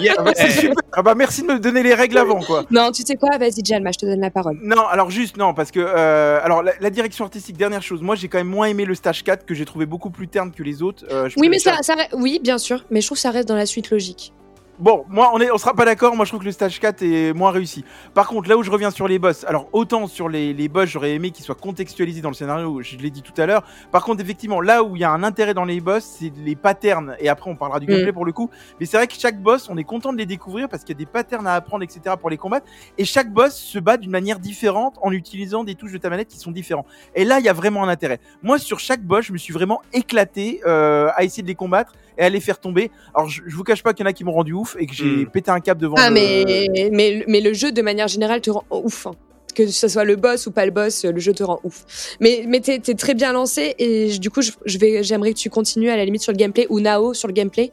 Yeah. Ah bah, c'est Eh, super. Ah bah merci de me donner les règles avant quoi. Non, tu sais quoi? Vas-y, Jalma, je te donne la parole. Non, alors juste non parce que euh, alors la, la direction artistique dernière chose. Moi j'ai quand même moins aimé le stage 4 que j'ai trouvé beaucoup plus terne que les autres. Euh, je Oui, mais ça, ça, oui, bien sûr, mais je trouve que ça reste dans la suite logique. Bon, moi, on, est, on sera pas d'accord. Moi, je trouve que le stage 4 est moins réussi. Par contre, là où je reviens sur les boss, alors autant sur les, les boss, j'aurais aimé qu'ils soient contextualisés dans le scénario, je l'ai dit tout à l'heure. Par contre, effectivement, là où il y a un intérêt dans les boss, c'est les patterns. Et après, on parlera du Mm. gameplay pour le coup. Mais c'est vrai que chaque boss, on est content de les découvrir parce qu'il y a des patterns à apprendre, etc. pour les combattre. Et chaque boss se bat d'une manière différente en utilisant des touches de ta manette qui sont différentes. Et là, il y a vraiment un intérêt. Moi, sur chaque boss, je me suis vraiment éclaté euh, à essayer de les combattre et à les faire tomber. Alors, je, je vous cache pas qu'il y en a qui m'ont rendu ouf et que j'ai Mm. pété un câble devant Ah, le- mais, mais, mais le jeu, de manière générale, te rend ouf. hein. Que ce soit le boss ou pas le boss, le jeu te rend ouf. Mais, mais t'es t'es très bien lancé et je- du coup, je, je vais, j'aimerais que tu continues à la limite sur le gameplay ou Nao sur le gameplay.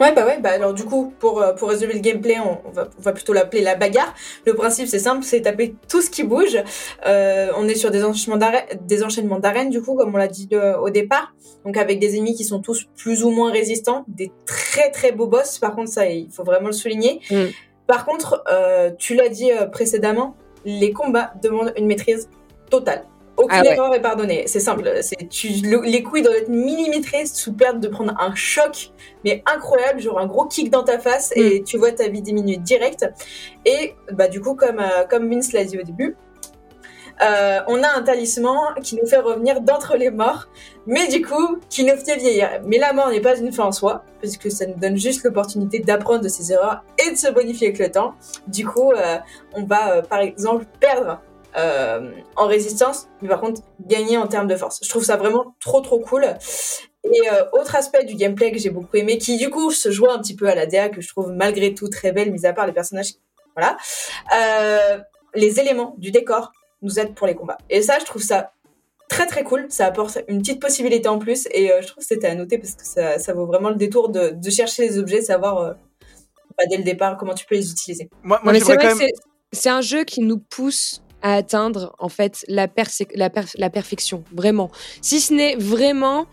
Ouais, bah ouais, bah alors du coup, pour, euh, pour résumer le gameplay, on, va, on va plutôt l'appeler la bagarre. Le principe, c'est simple, c'est taper tout ce qui bouge. Euh, on est sur des enchaînements d'arènes, des enchaînements d'arènes, du coup, comme on l'a dit euh, au départ. Donc avec des ennemis qui sont tous plus ou moins résistants, des très très beaux boss. Par contre, ça, il faut vraiment le souligner. Mm. Par contre, euh, tu l'as dit précédemment, les combats demandent une maîtrise totale. Aucune Ah ouais. erreur est pardonnée. C'est simple. C'est tu le- les coups ils doivent être millimétrés sous perte de prendre un choc, mais incroyable, genre un gros kick dans ta face et Mm. tu vois ta vie diminuer direct. Et bah du coup, comme euh, comme Vince l'a dit au début, euh, on a un talisman qui nous fait revenir d'entre les morts, mais du coup qui nous fait vieillir. Mais la mort n'est pas une fin en soi, puisque ça nous donne juste l'opportunité d'apprendre de ses erreurs et de se bonifier avec le temps. Du coup, euh, on va par exemple perdre euh, en résistance, mais par contre gagner en termes de force. Je trouve ça vraiment trop trop cool. Et euh, autre aspect du gameplay que j'ai beaucoup aimé, qui du coup se joue un petit peu à la DA, que je trouve malgré tout très belle, mis à part les personnages, voilà, euh, les éléments du décor nous aident pour les combats. Et ça, je trouve ça très très cool. Ça apporte une petite possibilité en plus, et euh, je trouve que c'était à noter parce que ça, ça vaut vraiment le détour de, de chercher les objets, savoir euh, bah, dès le départ comment tu peux les utiliser. Moi, c'est vrai quand même. c'est un jeu qui nous pousse à atteindre en fait la, la, per- la perfection, vraiment. Si ce n'est vraiment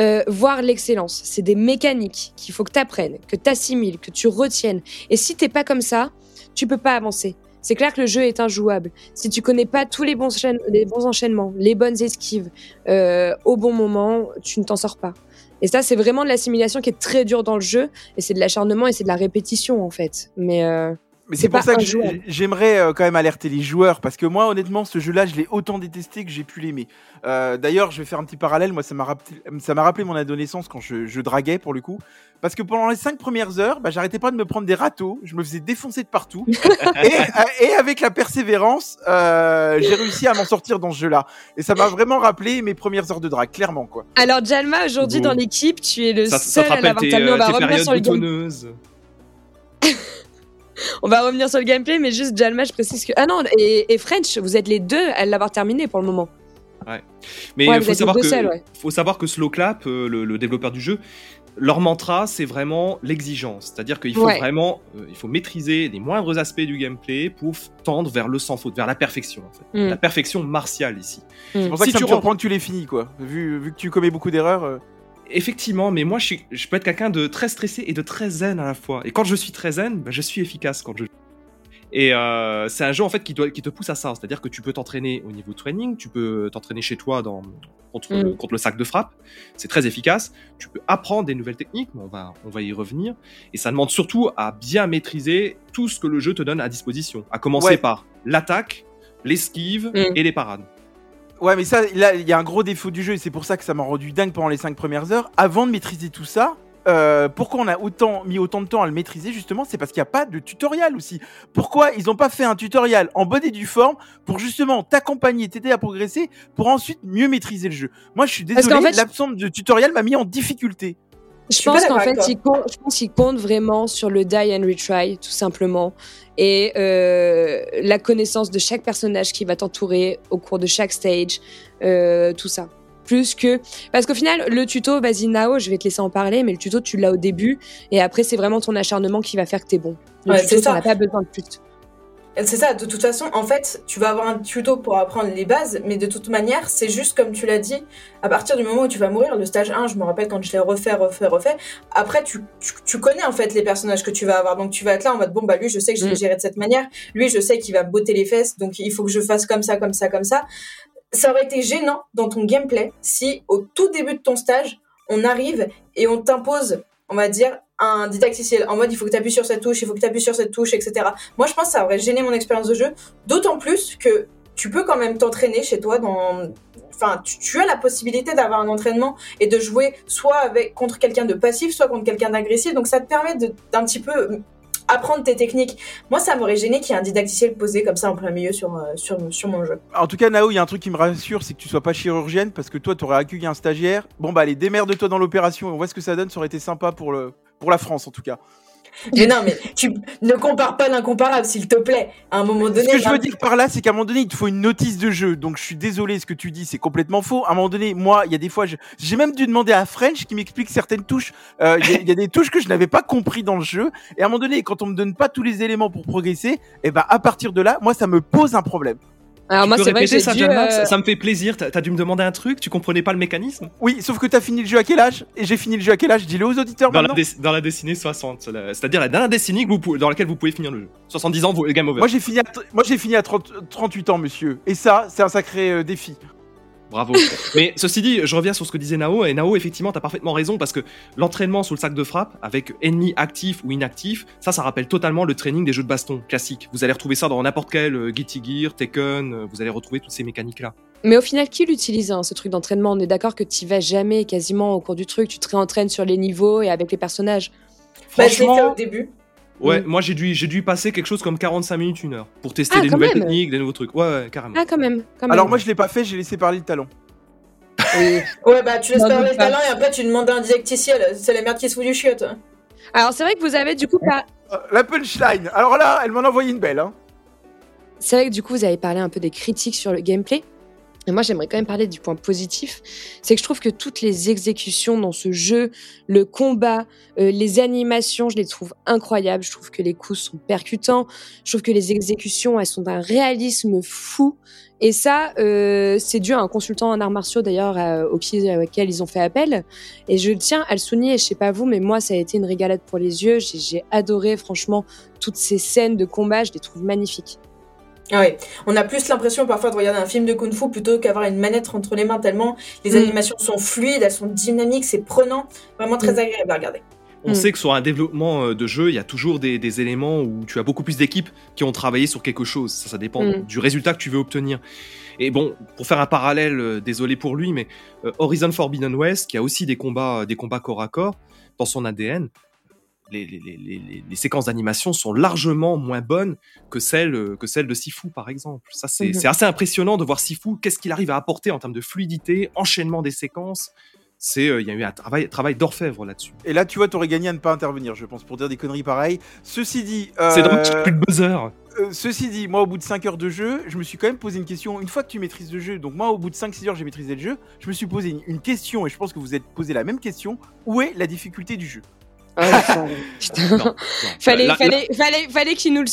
euh, voir l'excellence. C'est des mécaniques qu'il faut que tu apprennes, que tu assimiles, que tu retiennes. Et si t'es pas comme ça, tu peux pas avancer. C'est clair que le jeu est injouable. Si tu connais pas tous les bons, les bons enchaînements, les bonnes esquives euh, au bon moment, tu ne t'en sors pas. Et ça, c'est vraiment de l'assimilation qui est très dure dans le jeu. Et c'est de l'acharnement et c'est de la répétition, en fait. Mais euh, Mais C'est pour ça que j'aimerais euh, quand même alerter les joueurs parce que moi honnêtement ce jeu-là je l'ai autant détesté que j'ai pu l'aimer. Euh, D'ailleurs je vais faire un petit parallèle, moi ça m'a rappelé, ça mon adolescence quand je, je draguais pour le coup. Parce que pendant les cinq premières heures, bah, j'arrêtais pas de me prendre des râteaux, je me faisais défoncer de partout. et, euh, et avec la persévérance, euh, j'ai réussi à m'en sortir dans ce jeu-là. Et ça m'a vraiment rappelé mes premières heures de drague, clairement quoi. alors, Jalma, aujourd'hui Bon. dans l'équipe, tu es le Ça, ça seul te à rappelle l'avoir tes, terminé. On euh, sur le. On va revenir sur le gameplay, mais juste Jalma, je précise que. Ah non, et, et French, vous êtes les deux à l'avoir terminé pour le moment. Mais Ouais, il vous faut, savoir que, deux seuls, ouais. faut savoir que Slowclap, euh, le, le développeur du jeu, leur mantra, c'est vraiment l'exigence. C'est-à-dire qu'il faut Ouais. vraiment euh, il faut maîtriser les moindres aspects du gameplay pour tendre vers le sans faute, vers la perfection. En fait. Mm. La perfection martiale ici. C'est pour ça Si que ça tu me surprend que tu l'aies fini quoi. Vu, vu que tu commets beaucoup d'erreurs. euh, Effectivement, mais moi, je, suis- je peux être quelqu'un de très stressé et de très zen à la fois. Et quand je suis très zen, bah, je suis efficace quand je et euh, c'est un jeu en fait qui, doit, qui te pousse à ça, c'est-à-dire que tu peux t'entraîner au niveau training, tu peux t'entraîner chez toi dans, contre, Mm. le, contre le sac de frappe, c'est très efficace. Tu peux apprendre des nouvelles techniques, mais on va, on va y revenir. Et ça demande surtout à bien maîtriser tout ce que le jeu te donne à disposition, à commencer Ouais. par l'attaque, l'esquive Mm. et les parades. Ouais, mais ça, là, il y a un gros défaut du jeu et c'est pour ça que ça m'a rendu dingue pendant les cinq premières heures. Avant de maîtriser tout ça, euh, pourquoi on a autant mis autant de temps à le maîtriser justement C'est parce qu'il n'y a pas de tutoriel aussi. Pourquoi ils n'ont pas fait un tutoriel en bonne et due forme pour justement t'accompagner, t'aider à progresser, pour ensuite mieux maîtriser le jeu? Moi, je suis désolé, qu'en fait, l'absence de tutoriel m'a mis en difficulté. Je pense qu'en fait, il compte, je pense qu'il compte vraiment sur le die and retry, tout simplement, et euh, la connaissance de chaque personnage qui va t'entourer au cours de chaque stage, euh, tout ça. Plus que parce qu'au final, le tuto, vas-y Nao, je vais te laisser en parler, mais le tuto tu l'as au début, et après c'est vraiment ton acharnement qui va faire que t'es bon. Le Ouais, tuto, c'est ça. t'en as pas besoin de plus. C'est ça, de toute façon, en fait, tu vas avoir un tuto pour apprendre les bases, mais de toute manière, c'est juste comme tu l'as dit, à partir du moment où tu vas mourir, le stage 1, je me rappelle quand je l'ai refait, refait, refait, après, tu, tu, tu connais en fait les personnages que tu vas avoir, donc tu vas être là en mode, bon, bah lui, je sais que je vais Mm. gérer de cette manière, lui, je sais qu'il va me botter les fesses, donc il faut que je fasse comme ça, comme ça, comme ça. Ça aurait été gênant dans ton gameplay si, au tout début de ton stage, on arrive et on t'impose, on va dire, un didacticiel en mode il faut que tu appuies sur cette touche, il faut que tu appuies sur cette touche, etc. Moi, je pense que ça aurait gêné mon expérience de jeu, d'autant plus que tu peux quand même t'entraîner chez toi dans. Enfin, tu, as la possibilité d'avoir un entraînement et de jouer soit avec contre quelqu'un de passif, soit contre quelqu'un d'agressif. Donc, ça te permet d'un petit peu euh, apprendre tes techniques. Moi, ça m'aurait gêné qu'il y ait un didacticiel posé comme ça en plein milieu sur, euh, sur, sur mon jeu. En tout cas, Nao, il y a un truc qui me rassure, c'est que tu sois pas chirurgienne parce que toi, tu aurais accueilli un stagiaire. Bon, bah, allez, démerde-toi dans l'opération on voit ce que ça donne. Ça aurait été sympa pour, le, pour la France, en tout cas. Mais non, mais tu ne compares pas l'incomparable, s'il te plaît. À un moment donné. Ce que je veux dire par là, c'est qu'à un moment donné, il te faut une notice de jeu. Donc, je suis désolé, ce que tu dis, c'est complètement faux. À un moment donné, moi, il y a des fois, je- j'ai même dû demander à French qui m'explique certaines touches. Euh, Il y, y a des touches que je n'avais pas compris dans le jeu. Et à un moment donné, quand on me donne pas tous les éléments pour progresser, et ben, à partir de là, moi, ça me pose un problème. Alors tu moi, c'est vrai que ça, dû, Jalma euh, ça, ça me fait plaisir. T'as as dû me demander un truc, tu comprenais pas le mécanisme Oui, sauf que t'as fini le jeu à quel âge Et j'ai fini le jeu à quel âge Dis-le aux auditeurs dans la, maintenant. dé- dans la décennie 60, c'est la- c'est-à-dire la dernière décennie que vous pouvez- dans laquelle vous pouvez finir le jeu. 70 ans, vous- game over. Moi, j'ai fini, à, moi, j'ai fini à 30 38 ans, monsieur. Et ça, c'est un sacré euh, défi. Bravo. Mais ceci dit, je reviens sur ce que disait Nao, et Nao, effectivement, t'as parfaitement raison, parce que l'entraînement sous le sac de frappe, avec ennemi actif ou inactif, ça, ça rappelle totalement le training des jeux de baston classiques. Vous allez retrouver ça dans n'importe quel euh, Guilty Gear, Tekken, euh, vous allez retrouver toutes ces mécaniques-là. Mais au final, qui l'utilise, hein, ce truc d'entraînement? On est d'accord que tu vas jamais quasiment au cours du truc, tu te réentraînes sur les niveaux et avec les personnages. Bah, fait au Franchement, début. Ouais, Mm. moi j'ai dû, j'ai dû passer quelque chose comme 45 minutes, une heure, pour tester Ah, des nouvelles même. techniques, des nouveaux trucs. Ouais, ouais, carrément. Ah, quand même. Quand même. Alors, moi, je l'ai pas fait, j'ai laissé parler le talent. Oui. Ouais, bah tu laisses parler le talent et après tu demandes un didacticiel. C'est la merde qui se fout du chiotte. Alors, c'est vrai que vous avez du coup pas. Euh, la punchline. Alors là, elle m'en a envoyé une belle. Hein. C'est vrai que du coup, vous avez parlé un peu des critiques sur le gameplay. Et moi, j'aimerais quand même parler du point positif, c'est que je trouve que toutes les exécutions dans ce jeu, le combat, euh, les animations, je les trouve incroyables. Je trouve que les coups sont percutants. Je trouve que les exécutions, elles sont d'un réalisme fou. Et ça, euh, c'est dû à un consultant en arts martiaux d'ailleurs auquel ils ont fait appel. Et je tiens à le souligner. Je sais pas vous, mais moi, ça a été une régalade pour les yeux. J'ai adoré, franchement, toutes ces scènes de combat. Je les trouve magnifiques. Ah oui, on a plus l'impression parfois de regarder un film de kung-fu plutôt qu'avoir une manette entre les mains tellement les Mm. animations sont fluides, elles sont dynamiques, c'est prenant, vraiment très Mm. agréable à regarder. On Mm. sait que sur un développement euh, de jeu, il y a toujours des, des éléments où tu as beaucoup plus d'équipes qui ont travaillé sur quelque chose. Ça, ça dépend du résultat que tu veux obtenir. Et bon, pour faire un parallèle, euh, désolé pour lui, mais euh, Horizon Forbidden West, qui a aussi des combats, des combats corps à corps dans son ADN, les, les- les- les- les séquences d'animation sont largement moins bonnes que celles, euh, que celles de Sifu, par exemple. Ça, c'est Mhm. c'est assez impressionnant de voir Sifu, qu'est-ce qu'il arrive à apporter en termes de fluidité, enchaînement des séquences. C'est, euh, il y a eu un travail, travail d'orfèvre là-dessus. Et là, tu vois, t'aurais gagné à ne pas intervenir, je pense, pour dire des conneries pareilles. Ceci dit, euh, C'est plus de buzzer. euh, ceci dit, moi, au bout de 5 heures de jeu, je me suis quand même posé une question. Une fois que tu maîtrises le jeu, donc moi, au bout de 5-6 heures, j'ai maîtrisé le jeu, je me suis posé une, une question, et je pense que vous êtes posé la même question. Où est la difficulté du jeu? Putain. Non, non. Fallait, Là- fallait, fallait, fallait qu'ils nous le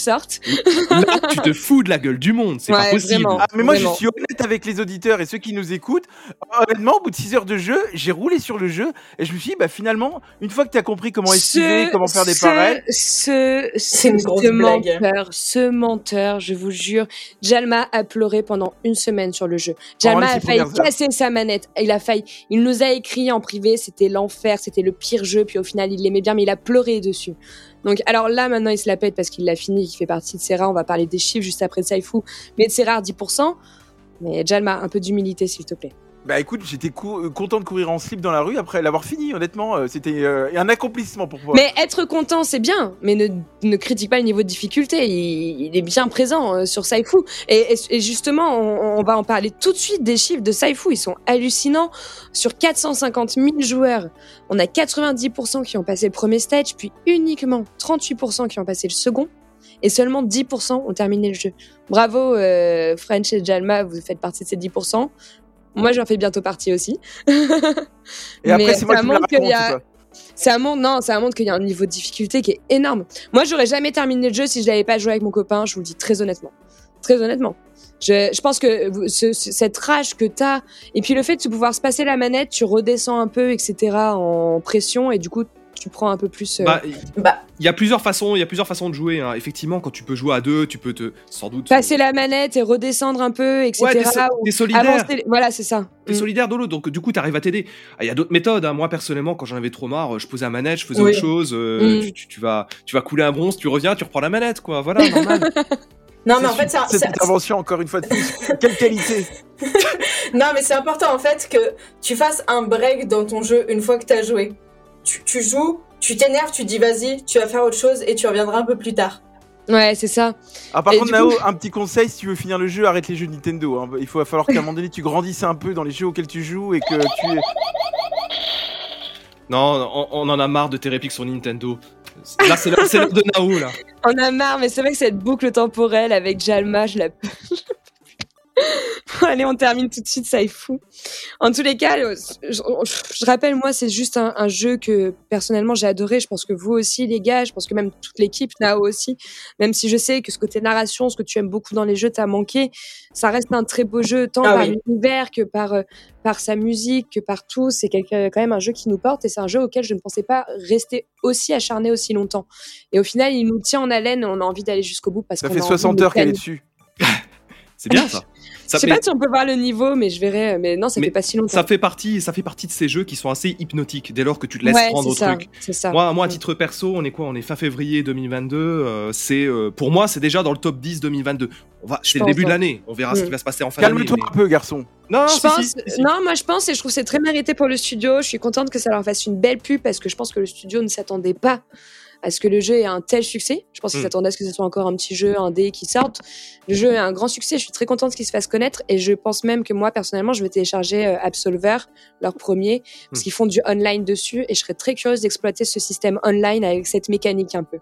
là, là, tu te fous de la gueule du monde, c'est pas possible. vraiment. Ah, mais moi, Vraiment. je suis honnête avec les auditeurs et ceux qui nous écoutent. Honnêtement, au bout de 6 heures de jeu, j'ai roulé sur le jeu et je me suis dit, bah finalement, une fois que tu as compris comment esquiver, Ce- comment faire des ce- pareils, Ce, C'est une grosse blague. menteur, ce menteur, je vous jure, Jalma a pleuré pendant une semaine sur le jeu. Jalma les a failli casser sa manette. Il a failli, il nous a écrit en privé, c'était l'enfer, c'était le pire jeu, puis au final il l'aimait bien, mais il a pleuré dessus. Donc alors là maintenant il se la pète parce qu'il l'a fini, il fait partie de ses rares. On va parler des chiffres juste après Saifu, mais de ses rares 10%. Mais Jalma, un peu d'humilité s'il te plaît. Bah écoute, j'étais euh, content de courir en slip dans la rue après l'avoir fini, honnêtement. euh, C'était euh, un accomplissement pour moi. Mais être content, c'est bien, mais ne, critique pas le niveau de difficulté. Il, est bien présent sur Saifu. Et, justement, on, va en parler tout de suite des chiffres de Saifu. Ils sont hallucinants. Sur 450 000 joueurs, on a 90% qui ont passé le premier stage, puis uniquement 38% qui ont passé le second. Et seulement 10% ont terminé le jeu. Bravo, French et Jalma, vous faites partie de ces 10%. Moi, j'en fais bientôt partie aussi. et après, c'est moi qui montre qu'il y a- ça montre, non, ça montre qu'il y a un niveau de difficulté qui est énorme. Moi, j'aurais jamais terminé le jeu si je l'avais pas joué avec mon copain, je vous le dis très honnêtement. Très honnêtement. Je, je pense que vous- ce- ce- cette rage que t'as, et puis le fait de pouvoir se passer la manette, tu redescends un peu, etc., en pression, et du coup, tu prends un peu plus. euh, Bah, Bah, il y a plusieurs façons, il y a plusieurs façons de jouer. hein. Effectivement, quand tu peux jouer à deux, tu peux te, sans doute. passer la manette et redescendre un peu, etc. Ouais, t'es, so- ou t'es solidaire. avancer- Voilà, c'est ça. T'es Mm. solidaire de l'autre, donc du coup, t'arrives à t'aider. Ah, Il y a d'autres méthodes. hein. Moi, personnellement, quand j'en avais trop marre, je posais la manette, je faisais Oui. autre chose. euh, Mm. tu, tu- tu vas, tu vas couler un bronze, tu reviens, tu reprends la manette, quoi. Voilà, normal. non, mais C'est en fait, ça, cette ça- intervention, encore une fois de plus. Quelle qualité non, mais c'est important en fait que tu fasses un break dans ton jeu une fois que t'as joué. Tu, tu joues, tu t'énerves, tu dis vas-y, tu vas faire autre chose et tu reviendras un peu plus tard. Ouais, c'est ça. Ah, par Et contre, Nao, coup- un petit conseil, si tu veux finir le jeu, arrête les jeux Nintendo. hein. Il faut va falloir qu'à un moment donné, tu grandisses un peu dans les jeux auxquels tu joues et que tu... non, on, on en a marre de tes répliques sur Nintendo. Là, c'est l'heure, c'est l'heure de Nao, là. On a marre, mais c'est vrai que cette boucle temporelle avec Jalma, je la. Allez, on termine tout de suite, ça est fou. En tous les cas, euh, je, je rappelle, moi, c'est juste un, un jeu que personnellement j'ai adoré. Je pense que vous aussi, les gars, je pense que même toute l'équipe, Nao aussi, même si je sais que ce côté narration, ce que tu aimes beaucoup dans les jeux, t'as manqué, ça reste un très beau jeu, tant Ah par oui. l'univers que par, euh, par sa musique, que par tout. C'est quelque- quand même un jeu qui nous porte et c'est un jeu auquel je ne pensais pas rester aussi acharné aussi longtemps. Et au final, il nous tient en haleine, on a envie d'aller jusqu'au bout parce Ça qu'on fait a envie 60 de heures qu'elle est dessus. C'est bien, ça. Je Ça sais fait, pas si on peut voir le niveau, mais je verrai. Mais non, ça Mais fait pas si longtemps. ça fait partie, ça fait partie de ces jeux qui sont assez hypnotiques dès lors que tu te laisses ouais, prendre au ça, truc. c'est ça. Moi, moi, à Mm. titre perso, on est quoi On est fin février 2022. euh, c'est euh, pour moi, c'est déjà dans le top 10 2022. On va, c'est le début de l'année. On verra ce Mm. qui va se passer en fin d'année. Calme-toi mais- un peu, garçon. Non, je si, pense, si, si, si. non, moi je pense et je trouve que c'est très mérité pour le studio. Je suis contente que ça leur fasse une belle pub parce que je pense que le studio ne s'attendait pas à ce que le jeu ait un tel succès. Je pense qu'ils Mm. s'attendaient à ce que ce soit encore un petit jeu, un dé qui sorte. Le jeu est un grand succès. Je suis très contente qu'il se fasse connaître et je pense même que moi personnellement, je vais télécharger euh, Absolver, leur premier, parce Mm. qu'ils font du online dessus et je serais très curieuse d'exploiter ce système online avec cette mécanique un peu.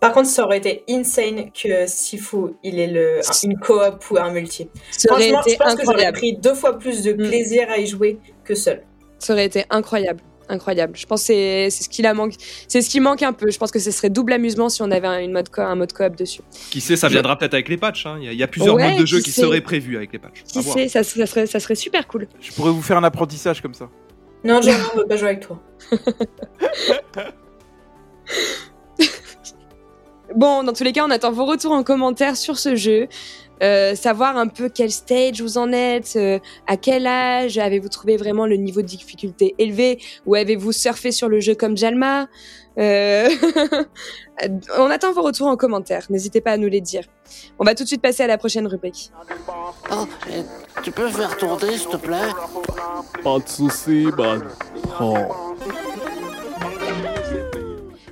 Par contre, ça aurait été insane que Sifu, il ait le, un- une coop ou un multi. Ça Franchement, je été pense que j'aurais pris deux fois plus de Mm. plaisir à y jouer que seul. Ça aurait été incroyable. Incroyable. Je pense que c'est c'est ce qui la manque. C'est ce qui manque un peu. Je pense que ce serait double amusement si on avait un, une mode co- un mode coop dessus. Qui sait, ça viendra peut-être avec les patchs. hein. Il y, a- il y a plusieurs Ouais, modes de jeu qui seraient prévus avec les patchs. Qui sait, ça, ça serait, ça serait super cool. Je pourrais vous faire un apprentissage comme ça. Non, Germain, on veut pas jouer avec toi. Bon, dans tous les cas, on attend vos retours en commentaire sur ce jeu. Euh, savoir un peu quel stage vous en êtes, euh, à quel âge avez-vous trouvé vraiment le niveau de difficulté élevé, ou avez-vous surfé sur le jeu comme Jalma Euh, On attend vos retours en commentaire, n'hésitez pas à nous les dire. On va tout de suite passer à la prochaine rubrique. Oh, tu peux faire tourner, s'il te plaît? Pas de soucis, man. Oh.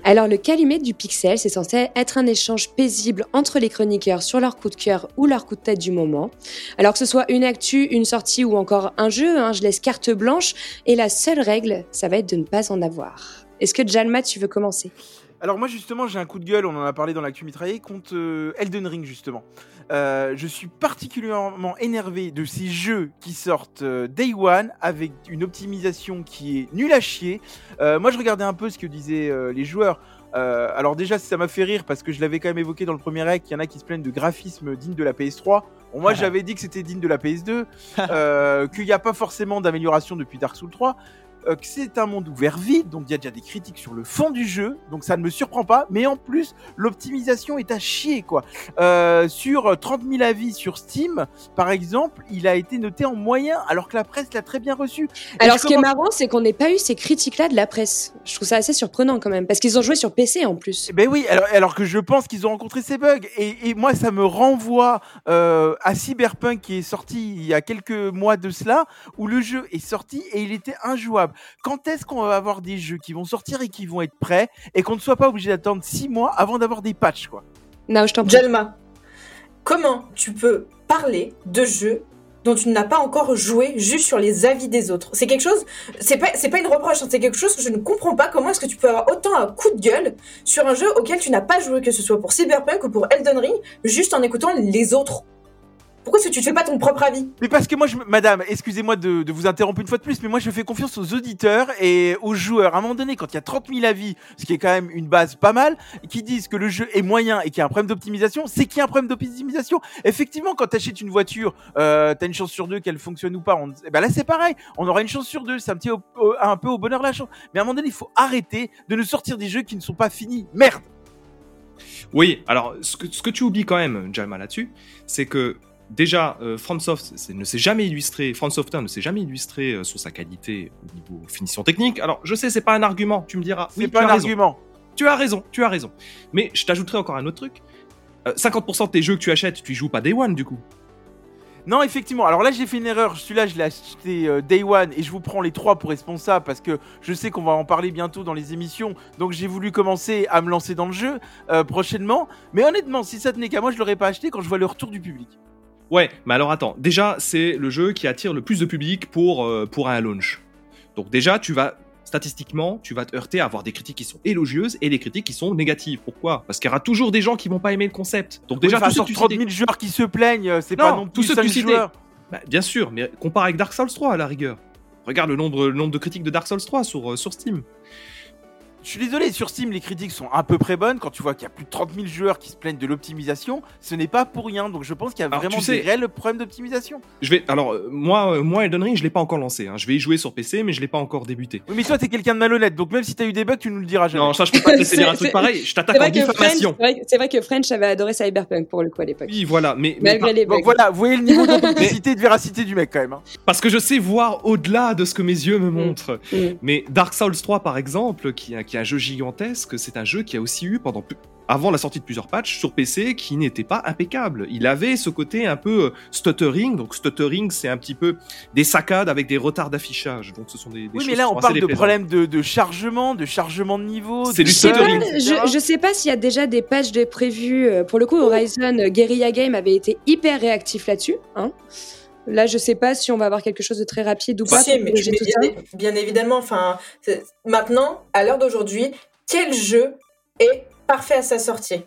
Alors, le calumet du pixel, c'est censé être un échange paisible entre les chroniqueurs sur leur coup de cœur ou leur coup de tête du moment. Alors que ce soit une actu, une sortie ou encore un jeu, hein, je laisse carte blanche. Et la seule règle, ça va être de ne pas en avoir. Est-ce que Jalma, tu veux commencer? Alors moi justement j'ai un coup de gueule, on en a parlé dans l'actu mitraillé, contre euh, Elden Ring justement. Euh, je suis particulièrement énervé de ces jeux qui sortent euh, Day One avec une optimisation qui est nulle à chier. Moi je regardais un peu ce que disaient les joueurs. Alors déjà ça m'a fait rire parce que je l'avais quand même évoqué dans le premier rec, il y en a qui se plaignent de graphisme digne de la PS3. Bon, moi j'avais dit que c'était digne de la PS2, euh, qu'il n'y a pas forcément d'amélioration depuis Dark Souls 3 euh, que c'est un monde ouvert vide, donc il y a déjà des critiques sur le fond du jeu, donc ça ne me surprend pas, mais en plus, l'optimisation est à chier, quoi. Euh, sur euh, 30 000 avis sur Steam, par exemple, il a été noté en moyen, alors que la presse l'a très bien reçu. Alors, ce qui est marrant, c'est qu'on n'ait pas eu ces critiques-là de la presse. Je trouve ça assez surprenant quand même, parce qu'ils ont joué sur PC en plus. Eh Ben oui, alors, alors que je pense qu'ils ont rencontré ces bugs. Et, et moi, ça me renvoie euh, à Cyberpunk qui est sorti il y a quelques mois de cela, où le jeu est sorti et il était injouable. Quand est-ce qu'on va avoir des jeux qui vont sortir et qui vont être prêts et qu'on ne soit pas obligé d'attendre six mois avant d'avoir des patchs, quoi? Non, je t'en prie. Jalma, comment tu peux parler de jeux dont tu n'as pas encore joué juste sur les avis des autres? C'est quelque chose, c'est pas, c'est pas une reproche, hein, c'est quelque chose que je ne comprends pas. Comment est-ce que tu peux avoir autant un coup de gueule sur un jeu auquel tu n'as pas joué, que ce soit pour Cyberpunk ou pour Elden Ring, juste en écoutant les autres? Pourquoi est-ce que tu ne fais pas ton propre avis? Mais parce que moi, je, me- madame, excusez-moi de, de vous interrompre une fois de plus, mais moi je fais confiance aux auditeurs et aux joueurs. À un moment donné, quand il y a 30 000 avis, ce qui est quand même une base pas mal, qui disent que le jeu est moyen et qu'il y a un problème d'optimisation, c'est qu'il y a un problème d'optimisation. Effectivement, quand tu achètes une voiture, euh, t'as une chance sur deux qu'elle fonctionne ou pas. On, eh ben là, c'est pareil. On aura une chance sur deux. C'est un petit au- au- un peu au bonheur la chance. Mais à un moment donné, il faut arrêter de nous sortir des jeux qui ne sont pas finis. Merde. Oui, alors ce que, ce que tu oublies quand même, Jalma, là-dessus, c'est que déjà, euh, FromSoft ne s'est jamais illustré, From Software ne s'est jamais illustré euh, sur sa qualité au niveau finition technique. Alors, je sais, c'est pas un argument, tu me diras. C'est Oui, pas un raison. argument. Tu as raison, tu as raison. Mais je t'ajouterai encore un autre truc. Euh, 50% de tes jeux que tu achètes, tu y joues pas Day One, du coup. Non, effectivement. Alors là, j'ai fait une erreur. Celui-là, je l'ai acheté euh, Day One et je vous prends les trois pour responsable parce que je sais qu'on va en parler bientôt dans les émissions. Donc j'ai voulu commencer à me lancer dans le jeu euh, prochainement. Mais honnêtement, si ça tenait qu'à moi, je l'aurais pas acheté quand je vois le retour du public. Ouais, mais alors attends, déjà, c'est le jeu qui attire le plus de public pour, euh, pour un launch. Donc déjà, tu vas, statistiquement, tu vas te heurter à avoir des critiques qui sont élogieuses et des critiques qui sont négatives. Pourquoi? Parce qu'il y aura toujours des gens qui vont pas aimer le concept. Donc déjà, sur que tu 30 citais- 000 joueurs qui se plaignent, euh, c'est pas Non, non tous plus ceux que 5 tu joueurs. Bah, bien sûr, mais compare avec Dark Souls 3 à la rigueur. Regarde le nombre, le nombre de critiques de Dark Souls 3 sur, euh, sur Steam. Je suis désolé, sur Steam, les critiques sont à peu près bonnes. Quand tu vois qu'il y a plus de 30 000 joueurs qui se plaignent de l'optimisation, ce n'est pas pour rien. Donc je pense qu'il y a Alors, vraiment tu sais- des réels problèmes d'optimisation. Je vais, alors euh, moi, euh, moi Elden Ring, je l'ai pas encore lancé. hein. Je vais y jouer sur PC, mais je l'ai pas encore débuté. Oui, mais toi, t'es quelqu'un de malhonnête. Donc même si t'as eu des bugs, tu nous le diras jamais. Non, ça, je peux pas te laisser dire un C'est- truc pareil. Je C'est t'attaque en vrai, que French, diffamation. c'est vrai- que French avait adoré Cyberpunk pour le coup à l'époque. Oui, voilà, mais, mais Malgré les bugs. Donc voilà, vous voyez le niveau d'authenticité et de véracité du mec quand même. hein. Parce que je sais voir au-delà de ce que mes yeux me montrent. Mm. Mais Dark Souls 3, par exemple, qui, est- qui est un jeu gigantesque, c'est un jeu qui a aussi eu pendant plus- avant la sortie de plusieurs patchs sur PC qui n'était pas impeccable. Il avait ce côté un peu euh, stuttering. Donc stuttering, c'est un petit peu des saccades avec des retards d'affichage. Donc ce sont des, des Oui, choses mais là, on parle de problèmes de, de chargement, de chargement de niveau. C'est du pas, stuttering, je, je sais pas s'il y a déjà des patchs de prévus. euh, Pour le coup, Horizon euh, Guerrilla Game avait été hyper réactif là-dessus. Hein. Là, je sais pas si on va avoir quelque chose de très rapide ou pas. Si, mais, mais bien, ça. bien évidemment, enfin, maintenant, à l'heure d'aujourd'hui, quel jeu est parfait à sa sortie?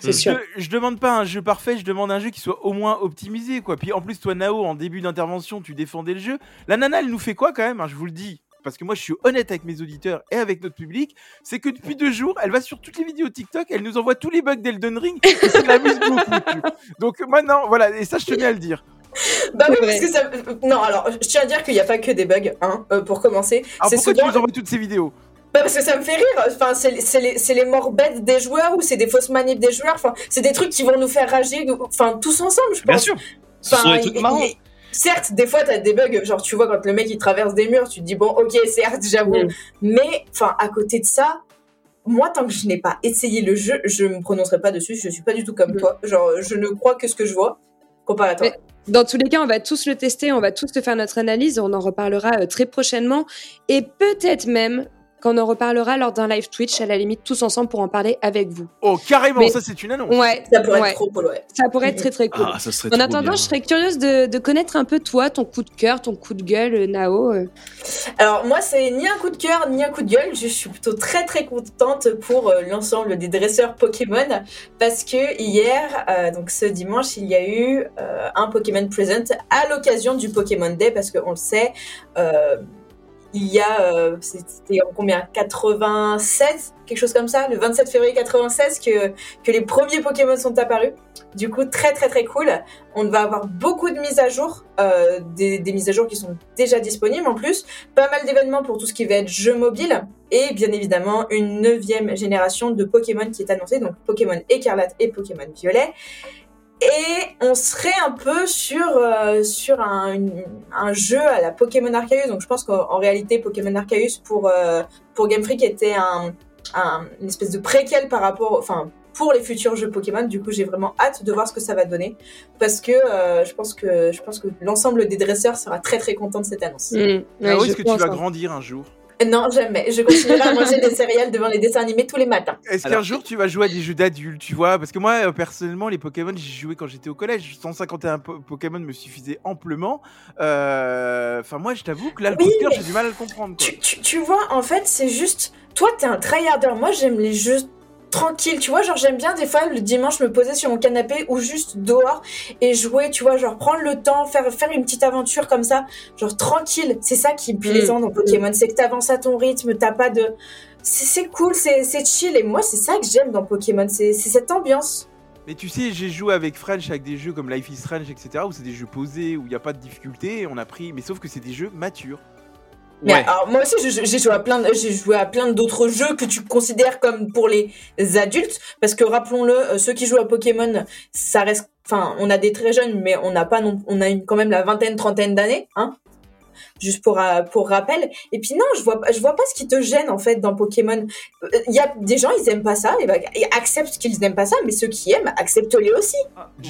C'est Je, sûr. je demande pas un jeu parfait, je demande un jeu qui soit au moins optimisé, quoi. Puis en plus, toi, Nao, en début d'intervention, tu défendais le jeu. La nana, elle nous fait quoi quand même? Hein, Je vous le dis. Parce que moi, je suis honnête avec mes auditeurs et avec notre public. C'est que depuis deux jours, elle va sur toutes les vidéos TikTok, elle nous envoie tous les bugs d'Elden Ring. Et ça l'amuse beaucoup. Donc maintenant, voilà. Et ça, je tenais à le dire. Bah oui, parce que ça. Non, alors, je tiens à dire qu'il n'y a pas que des bugs, hein, euh, pour commencer. Alors pourquoi souvent- tu nous envoies toutes ces vidéos? Bah parce que ça me fait rire. Enfin, c'est les- c'est les, c'est les morts bêtes des joueurs ou c'est des fausses manips des joueurs. Enfin, c'est des trucs qui vont nous faire rager. nous- Enfin, tous ensemble, je pense. Bien sûr. Ce sont Enfin, des trucs marrants. il- Certes, des fois, t'as des bugs. Genre, tu vois, quand le mec il traverse des murs, tu te dis bon, ok, certes, j'avoue. Mm. Mais, enfin, à côté de ça, moi, tant que je n'ai pas essayé le jeu, je me prononcerai pas dessus. Je suis pas du tout comme Mm. toi. Genre, je ne crois que ce que je vois. Comparé à toi. Mais- Dans tous les cas, on va tous le tester, on va tous te faire notre analyse, on en reparlera euh, très prochainement. Et peut-être même qu'on en reparlera lors d'un live Twitch, à la limite, tous ensemble pour en parler avec vous. Oh, carrément, Mais- ça, c'est une annonce. Ouais, Ça pourrait ouais. être trop cool, ouais. ça pourrait être très très cool. Ah, ça serait en attendant, bien. je serais curieuse de, de connaître un peu toi, ton coup de cœur, ton coup de gueule, euh, Nao. euh. Alors moi c'est ni un coup de cœur ni un coup de gueule, je suis plutôt très très contente pour euh, l'ensemble des dresseurs Pokémon parce que hier, euh, donc ce dimanche, il y a eu euh, un Pokémon Present à l'occasion du Pokémon Day parce qu'on le sait, euh, il y a, euh, c'était en combien 96 Quelque chose comme ça, le 27 février 96 que, que les premiers Pokémon sont apparus. Du coup, très très très cool. On va avoir beaucoup de mises à jour, euh, des, des mises à jour qui sont déjà disponibles en plus pas mal d'événements pour tout ce qui va être jeu mobile et bien évidemment une neuvième génération de Pokémon qui est annoncée, donc Pokémon Écarlate et Pokémon Violet. Et on serait un peu sur, euh, sur un, une- un jeu à la Pokémon Arceus. Donc je pense qu'en en réalité, Pokémon Arceus pour, euh, pour Game Freak était un, un- une espèce de préquel par rapport, enfin, pour les futurs jeux Pokémon. Du coup, j'ai vraiment hâte de voir ce que ça va donner parce que euh, je pense que je pense que l'ensemble des dresseurs sera très très content de cette annonce. Mm, ouais, Nao, je est-ce que tu vas hein. grandir un jour? Non, jamais. Je continuerai à manger des céréales devant les dessins animés tous les matins. Est-ce qu'un jour tu vas jouer à des jeux d'adultes, tu vois? Parce que moi, euh, personnellement, les Pokémon, j'ai joué quand j'étais au collège. 151 po- Pokémon me suffisait amplement. Euh, Enfin, moi, je t'avoue que là, le Oui, coup de cœur, mais j'ai du mal à le comprendre. Quoi. Tu, tu, tu vois, en fait, c'est juste. Toi, t'es un tryharder. Moi, j'aime les jeux tranquilles. Tu vois, genre, j'aime bien des fois le dimanche me poser sur mon canapé ou juste dehors et jouer. Tu vois, genre, prendre le temps, faire, faire une petite aventure comme ça. Genre, tranquille. C'est ça qui est plaisant dans Pokémon. C'est que t'avances à ton rythme. T'as pas de. C'est cool, c'est c'est chill. Et moi, c'est ça que j'aime dans Pokémon. C'est c'est cette ambiance. Mais tu sais, j'ai joué avec French, avec des jeux comme Life is Strange, etc., où c'est des jeux posés, où il n'y a pas de difficulté, on a pris. Mais sauf que c'est des jeux matures. Mais Ouais. alors, moi aussi, j'ai joué à plein, de- j'ai joué à plein d'autres jeux que tu considères comme pour les adultes, parce que rappelons-le, euh, ceux qui jouent à Pokémon, ça reste, enfin, on a des très jeunes, mais on n'a pas non, on a une, quand même la vingtaine, trentaine d'années, hein. Juste pour, euh, pour rappel. Et puis non, je vois, pas- je vois pas ce qui te gêne en fait dans Pokémon. Il y a des gens, ils aiment pas ça, et et acceptent qu'ils n'aiment pas ça, mais ceux qui aiment, acceptent-les aussi.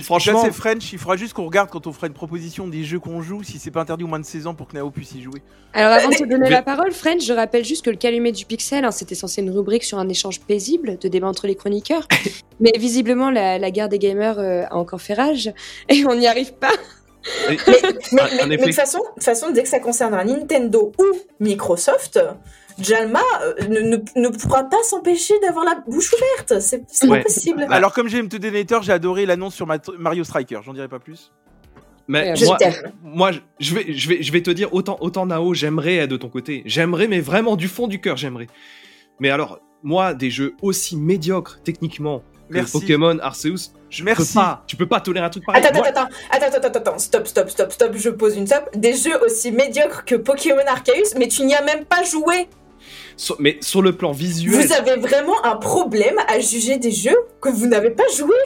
Franchement, Ça, c'est French, il faudra juste qu'on regarde quand on fera une proposition des jeux qu'on joue, si c'est pas interdit au moins de 16 ans pour que Nao puisse y jouer. Alors avant de te donner Mais- la parole, French, je rappelle juste que le calumet du pixel, hein, c'était censé une rubrique sur un échange paisible de débat entre les chroniqueurs. Mais visiblement, la, la guerre des gamers euh, a encore fait rage et on n'y arrive pas. Mais, mais, En mais- mais de toute façon, de toute façon, dès que ça concernera Nintendo ou Microsoft, Jalma euh, ne, ne, ne pourra pas s'empêcher d'avoir la bouche ouverte. C'est c'est Ouais. pas possible. Bah, Alors, comme j'aime te Donator, j'ai adoré l'annonce sur Mario Striker, j'en dirai pas plus. mais Je moi, je- vais, je vais, je vais te dire autant, autant Nao, j'aimerais être de ton côté. J'aimerais, mais vraiment du fond du cœur, j'aimerais. Mais alors, moi, des jeux aussi médiocres techniquement que Merci. Pokémon Arceus, je Merci. peux pas. Tu peux pas tolérer un truc pareil. Attends, Moi- attends, attends, attends, attends, attends, stop, stop, stop, stop, je pose une stop. Des jeux aussi médiocres que Pokémon Arceus, mais tu n'y as même pas joué. mais sur le plan visuel. Vous avez vraiment un problème à juger des jeux que vous n'avez pas joué.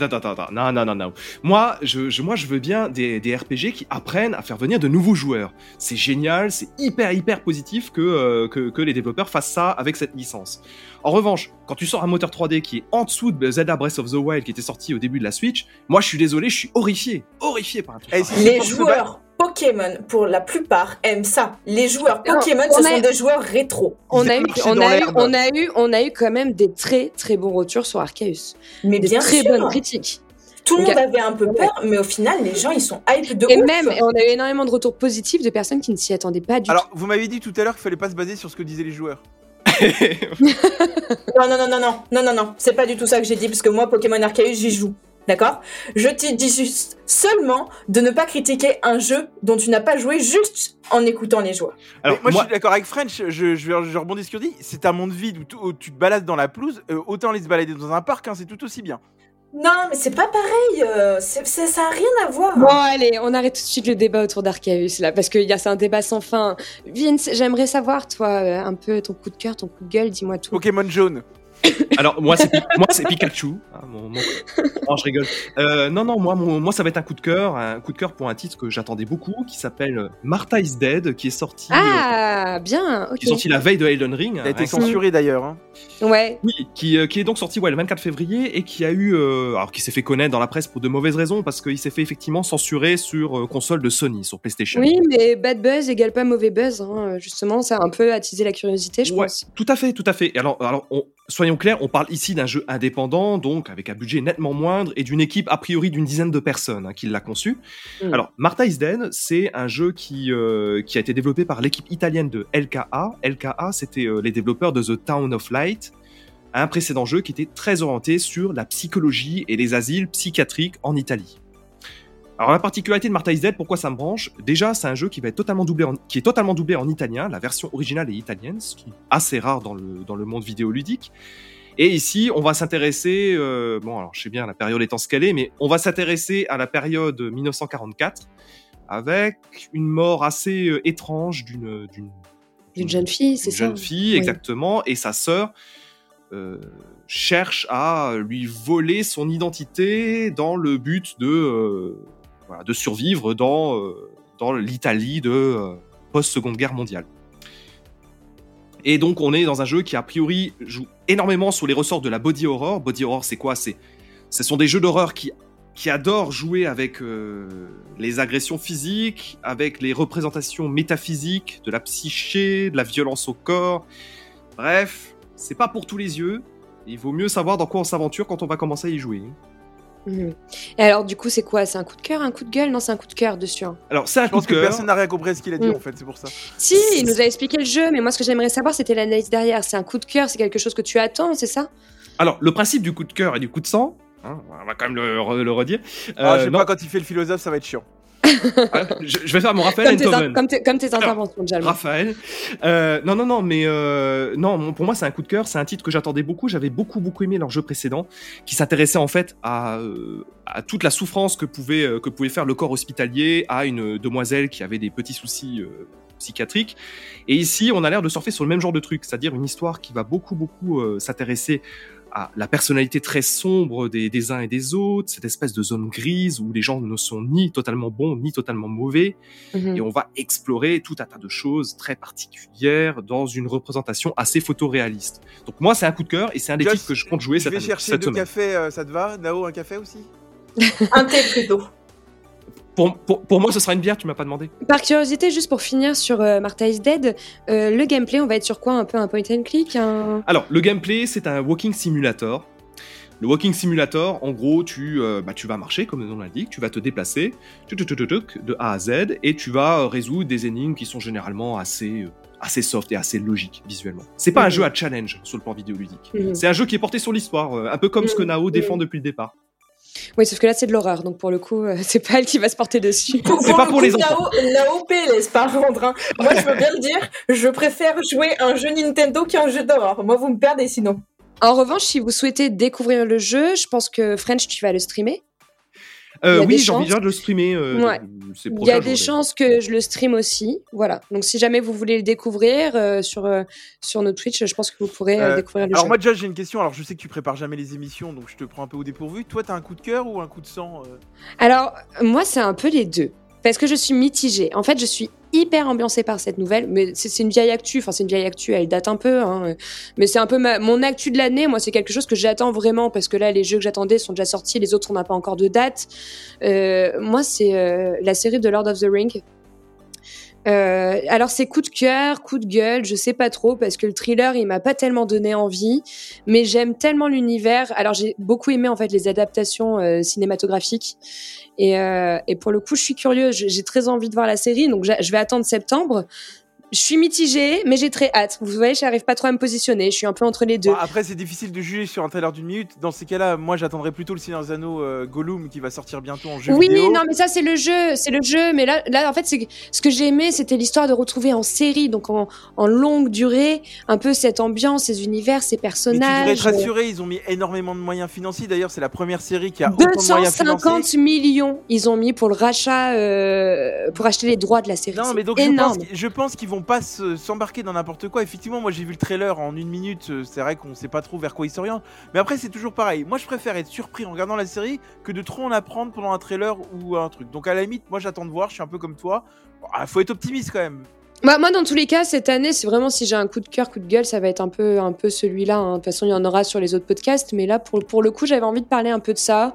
Attends, attends, attends, non, non, non, non. Moi, je, je- moi, je veux bien des, des RPG qui apprennent à faire venir de nouveaux joueurs. C'est génial, c'est hyper, hyper positif que, euh, que, que les développeurs fassent ça avec cette licence. En revanche, quand tu sors un moteur 3D qui est en dessous de Zelda Breath of the Wild qui était sorti au début de la Switch, moi, je suis désolé, je suis horrifié, horrifié par un truc. Les joueurs Pokémon, pour la plupart, aiment ça. Les joueurs Pokémon, on ce a- sont des joueurs rétro. On a, eu, on, a eu, on, a eu, on a eu quand même des très très bons retours sur Arceus. Mais Des bien très sûr, bonnes critiques. tout le monde avait un peu peur, mais au final, les gens, ils sont hype de Et ouf. même, on a eu énormément de retours positifs de personnes qui ne s'y attendaient pas du Alors, vous m'avez dit tout à l'heure qu'il fallait pas se baser sur ce que disaient les joueurs. Non, non, non, non, non, non, non, non, c'est pas du tout ça que j'ai dit, parce que moi, Pokémon Arceus, j'y joue. D'accord? Je te dis juste seulement de ne pas critiquer un jeu dont tu n'as pas joué juste en écoutant les joueurs. Alors, moi, moi, je suis d'accord avec French, je, je, vais- je rebondis sur ce qu'il dit. C'est un monde vide où, tu- où tu te balades dans la pelouse, euh, autant aller se balader dans un parc, hein, c'est tout aussi bien. Non, mais c'est pas pareil, euh, ça a rien à voir. Bon, allez, on arrête tout de suite le débat autour d'Arceus, là, parce que y a- c'est un débat sans fin. Vince, j'aimerais savoir, toi, euh, un peu ton coup de cœur, ton coup de gueule, dis-moi tout. Pokémon jaune. Alors moi c'est Pi- moi c'est Pikachu. hein, mon- mon- Non, je rigole. Euh, non non moi mon- moi ça va être un coup de cœur, un coup de cœur pour un titre que j'attendais beaucoup qui s'appelle Martha is Dead qui est sorti euh, Ah, bien, qui est sorti la veille de Elden Ring. Il a été hein, censuré d'ailleurs. hein. Ouais, Oui, qui, euh, qui est donc sorti ouais, le 24 février et qui a eu, euh, alors qui s'est fait connaître dans la presse pour de mauvaises raisons parce qu'il s'est fait effectivement censurer sur euh, console de Sony, sur PlayStation. oui, mais bad buzz égale pas mauvais buzz, hein. justement, ça a un peu attisé la curiosité, je Ouais, pense. tout à fait, tout à fait. Alors, alors on- soyons clairs, on parle ici d'un jeu indépendant, donc avec un budget nettement moindre et d'une équipe a priori d'une dizaine de personnes hein, qui l'a conçu. Mm. Alors, Martha is Dead, c'est un jeu qui, euh, qui a été développé par l'équipe italienne de LKA. LKA, c'était euh, les développeurs de The Town of Light, un précédent jeu qui était très orienté sur la psychologie et les asiles psychiatriques en Italie. Alors la particularité de is Dead, pourquoi ça me branche? Déjà, c'est un jeu qui va être totalement doublé, en, qui est totalement doublé en italien. La version originale est italienne, ce qui est assez rare dans le dans le monde vidéoludique. Et ici, on va s'intéresser, euh, bon alors je sais bien la période étant ce qu'elle est, mais on va s'intéresser à la période 1944 avec une mort assez euh, étrange d'une d'une jeune fille, c'est une ça? jeune fille, Oui. exactement, et sa sœur euh, cherche à lui voler son identité dans le but de, euh, de survivre dans, euh, dans l'Italie de euh, post-seconde guerre mondiale. Et donc on est dans un jeu qui a priori joue énormément sur les ressorts de la body horror. Body horror, c'est quoi? C'est ce sont des jeux d'horreur qui qui adorent jouer avec euh, les agressions physiques, avec les représentations métaphysiques de la psyché, de la violence au corps. Bref, c'est pas pour tous les yeux. Il vaut mieux savoir dans quoi on s'aventure quand on va commencer à y jouer. Mhm. Et alors, du coup, c'est quoi? C'est un coup de cœur, un coup de gueule? Non, c'est un coup de cœur dessus. hein. Alors c'est un Je pense que personne n'a rien compris à ce qu'il a dit Mm. en fait, c'est pour ça. Si, il nous a expliqué le jeu, mais moi, ce que j'aimerais savoir, c'était l'analyse derrière. C'est un coup de cœur, c'est quelque chose que tu attends, c'est ça? Alors le principe du coup de cœur et du coup de sang, hein, on va quand même le, re- le redire. Ah, Euh, je sais non, pas, quand il fait le philosophe, ça va être chiant. je, je vais faire mon Raphaël comme tes, comme tes- comme tes Alors, interventions, déjà. Raphaël. Euh, non, non, non, mais euh, non, pour moi, c'est un coup de cœur. C'est un titre que j'attendais beaucoup. J'avais beaucoup, beaucoup aimé leur jeu précédent, qui s'intéressait en fait à, euh, à toute la souffrance que pouvait, que pouvait faire le corps hospitalier à une demoiselle qui avait des petits soucis psychiatriques. Et ici, on a l'air de surfer sur le même genre de truc, c'est-à-dire une histoire qui va beaucoup, beaucoup euh, s'intéresser à la personnalité très sombre des, des uns et des autres, cette espèce de zone grise où les gens ne sont ni totalement bons ni totalement mauvais Mhm. et on va explorer tout un tas de choses très particulières dans une représentation assez photoréaliste. Donc moi c'est un coup de cœur et c'est un des titres que je compte jouer Je cette, vais année, chercher cette deux semaine. cafés, euh, ça te va? Nao, un café aussi? Un thé plutôt. Pour, pour, pour moi ce sera une bière, tu m'as pas demandé. Par curiosité, juste pour finir sur euh, Martha is Dead, euh, le gameplay, on va être sur quoi Un peu un point and click un... Alors le gameplay c'est un walking simulator. Le walking simulator, en gros, tu, euh, bah, tu vas marcher, comme le nom l'indique, tu vas te déplacer de A à Z, et tu vas euh, résoudre des énigmes qui sont généralement assez, assez soft et assez logiques visuellement. C'est pas un Mhm. jeu à challenge sur le plan vidéoludique. Mhm. C'est un jeu qui est porté sur l'histoire, un peu comme ce que Mhm. Nao défend depuis le départ. Oui, sauf que là, c'est de l'horreur, donc pour le coup, euh, c'est pas elle qui va se porter dessus. Pour, C'est pas le pour coup, les enfants. Nao, Nao laisse par contre. hein. Moi, je veux bien le dire, je préfère jouer un jeu Nintendo qu'un jeu d'horreur. Moi, vous me perdez sinon. En revanche, si vous souhaitez découvrir le jeu, je pense que French, tu vas le streamer. Euh, oui, j'ai envie de le streamer. euh, Ouais. ces Il y a des chances que je le stream aussi. Voilà. Donc, si jamais vous voulez le découvrir euh, sur, euh, sur notre Twitch, je pense que vous pourrez découvrir le Alors jeu. moi déjà j'ai une question, alors je sais que tu prépares jamais les émissions, donc je te prends un peu au dépourvu. Toi t'as un coup de cœur ou un coup de sang euh? Alors, moi, c'est un peu les deux. Parce que je suis mitigée. En fait, je suis hyper ambiancée par cette nouvelle. Mais c'est une vieille actu. Enfin, c'est une vieille actu, elle date un peu. hein. Mais c'est un peu ma- mon actu de l'année. Moi, c'est quelque chose que j'attends vraiment. Parce que là, les jeux que j'attendais sont déjà sortis. Les autres, on n'a pas encore de date. Euh, moi, c'est euh, la série de Lord of the Ring. Euh, alors c'est coup de cœur, coup de gueule, je sais pas trop parce que le thriller il m'a pas tellement donné envie, mais j'aime tellement l'univers. Alors j'ai beaucoup aimé en fait les adaptations euh, cinématographiques et, euh, et pour le coup je suis curieuse, j'ai très envie de voir la série donc je vais attendre septembre. Je suis mitigée, mais j'ai très hâte. Vous voyez, j'arrive pas trop à me positionner. Je suis un peu entre les deux. Bon, après, c'est difficile de juger sur un trailer d'une minute. Dans ces cas-là, moi, j'attendrais plutôt le Seigneur des Anneaux euh, Gollum qui va sortir bientôt en jeu oui, vidéo. non, mais ça c'est le jeu, c'est le jeu. Mais là, là, en fait, ce que j'ai aimé, c'était l'histoire de retrouver en série, donc en, en longue durée, un peu cette ambiance, ces univers, ces Mais tu devrais personnages. être rassuré, ils ont mis énormément de moyens financiers. D'ailleurs, c'est la première série qui a autant de moyens 250 financiers. millions ils ont mis pour le rachat, euh, pour acheter les droits de la série. Non, mais donc je énorme. pense, je pense qu'ils vont pas se- s'embarquer dans n'importe quoi. Effectivement, moi j'ai vu le trailer en une minute. euh, C'est vrai qu'on sait pas trop vers quoi ils s'orientent. Mais après, c'est toujours pareil. Moi, je préfère être surpris en regardant la série que de trop en apprendre pendant un trailer ou un truc. Donc à la limite, moi j'attends de voir. Je suis un peu comme toi. Ah, faut être optimiste quand même. Bah, moi, dans tous les cas, cette année, c'est vraiment si j'ai un coup de cœur, coup de gueule, ça va être un peu, un peu celui-là. hein. De toute façon, il y en aura sur les autres podcasts, mais là, pour le coup, j'avais envie de parler un peu de ça.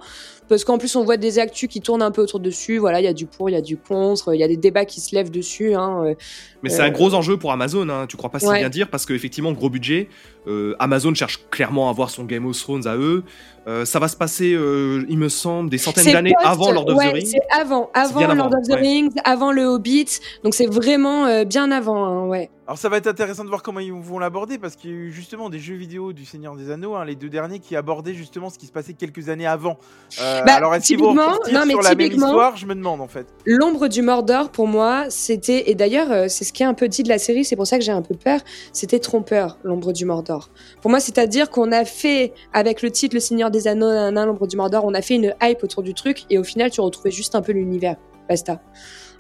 Parce qu'en plus, on voit des actus qui tournent un peu autour dessus. Voilà, il y a du pour, il y a du contre, il y a des débats qui se lèvent dessus. Hein. euh. Mais c'est un gros enjeu pour Amazon, hein, tu crois pas si Ouais. bien dire, parce qu'effectivement, gros budget, euh, Amazon cherche clairement à avoir son Game of Thrones à eux. Euh, ça va se passer, euh, il me semble, des centaines d'années avant Lord of ouais, the Rings. C'est avant, avant Lord avant, of the ouais. Rings, avant le Hobbit. Donc c'est vraiment euh, bien avant, hein, ouais. Alors ça va être intéressant de voir comment ils vont l'aborder parce qu'il y a eu justement des jeux vidéo du Seigneur des Anneaux, hein, les deux derniers qui abordaient justement ce qui se passait quelques années avant. Euh, Bah, alors est-ce qu'ils vont non, mais sur la même histoire? Je me demande en fait. L'ombre du Mordor, pour moi, c'était, et d'ailleurs, euh, c'est ce qui est un peu dit de la série, c'est pour ça que j'ai un peu peur, c'était trompeur, l'ombre du Mordor. Pour moi, c'est-à-dire qu'on a fait, avec le titre Le Seigneur des Anneaux, l'ombre du Mordor, on a fait une hype autour du truc, et au final, tu retrouvais juste un peu l'univers. Basta.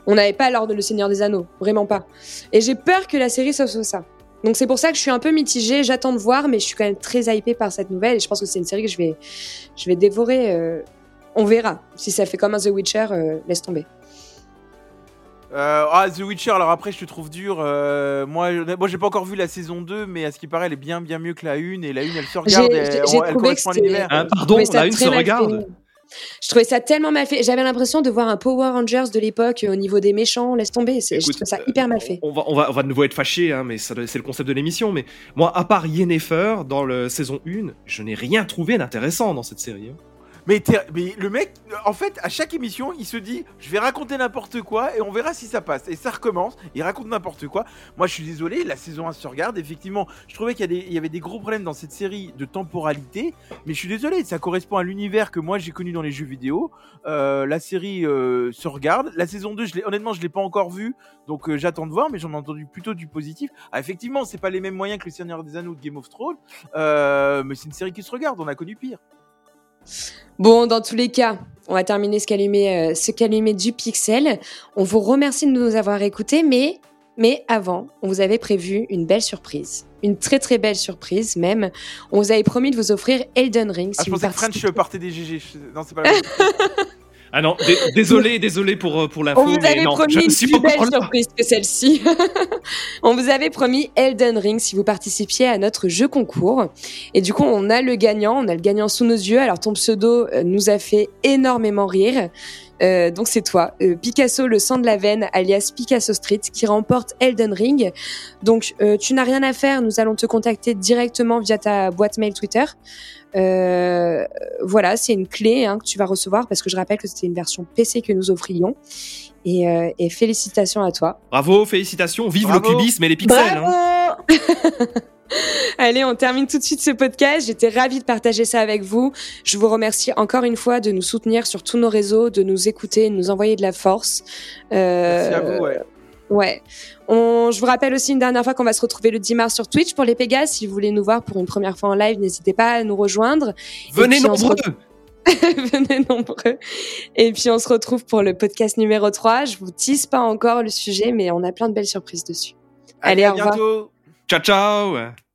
On n'avait pas l'ordre de Le Seigneur des Anneaux, vraiment pas. Et j'ai peur que la série soit soit ça. Donc c'est pour ça que je suis un peu mitigée, j'attends de voir, mais je suis quand même très hypée par cette nouvelle, et je pense que c'est une série que je vais, je vais dévorer. euh, on verra. Si ça fait comme un The Witcher, euh, laisse tomber. Euh, ah, The Witcher, alors après, je te trouve dur. euh, moi, je- moi j'ai pas encore vu la saison 2, mais à ce qui paraît, elle est bien, bien mieux que la 1. Et la 1, elle se regarde, J'ai- elle, correspond à l'univers. Hein, Je pardon, la une très se mal regarde. fait. Je trouvais ça tellement mal fait. J'avais l'impression de voir un Power Rangers de l'époque euh, au niveau des méchants. Laisse tomber. C'est, je trouve ça euh, hyper mal fait. On va, on va, on va de nouveau être fâché, hein, mais ça c'est le concept de l'émission. Mais moi, à part Yennefer dans la saison 1, je n'ai rien trouvé d'intéressant dans cette série. hein. Mais, le mec, en fait, à chaque émission, il se dit Je vais raconter n'importe quoi et on verra si ça passe. Et ça recommence, il raconte n'importe quoi. Moi, je suis désolé, la saison 1 se regarde. Effectivement, je trouvais qu'il y, avait des gros problèmes dans cette série de temporalité. Mais je suis désolé, ça correspond à l'univers que moi j'ai connu dans les jeux vidéo. Euh, la série euh, se regarde. La saison 2, je l'ai- honnêtement, je l'ai pas encore vue. Donc euh, j'attends de voir, mais j'en ai entendu plutôt du positif. Ah, effectivement, c'est pas les mêmes moyens que Le Seigneur des Anneaux de Game of Thrones. Mais c'est une série qui se regarde, on a connu pire. Bon, dans tous les cas, on va terminer ce calumet, euh, ce calumet du pixel. On vous remercie de nous avoir écoutés, mais, mais avant, on vous avait prévu une belle surprise. Une très très belle surprise même. On vous avait promis de vous offrir Elden Ring. Ah, si je vous pensais que. French partait des GG. Non, c'est pas la même. Ah non, dé- désolé, désolé pour, euh, pour l'info, On vous mais avait non, promis je ne une suis plus belle surprise que celle-ci. on vous avait promis Elden Ring si vous participiez à notre jeu concours. Et du coup, on a le gagnant, on a le gagnant sous nos yeux. Alors ton pseudo euh, nous a fait énormément rire. Euh, donc c'est toi, euh, Picasso le sang de la veine, alias Picasso Street, qui remporte Elden Ring. Donc euh, tu n'as rien à faire, nous allons te contacter directement via ta boîte mail Twitter. Euh, voilà, c'est une clé hein, que tu vas recevoir parce que je rappelle que c'était une version PC que nous offrions. Et, euh, et félicitations à toi. Bravo, félicitations, vive Bravo. le cubisme et les pixels. hein. Allez, on termine tout de suite ce podcast. J'étais ravie de partager ça avec vous. Je vous remercie encore une fois de nous soutenir sur tous nos réseaux, de nous écouter, de nous envoyer de la force. Euh, Merci à vous, ouais. Ouais. On, je vous rappelle aussi une dernière fois qu'on va se retrouver le 10 mars sur Twitch pour les Pégases. Si vous voulez nous voir pour une première fois en live, n'hésitez pas à nous rejoindre. Venez nombreux. Venez nombreux. Et puis on se retrouve pour le podcast numéro 3. Je vous tease pas encore le sujet, mais on a plein de belles surprises dessus. Allez, à au revoir. Ciao, ciao.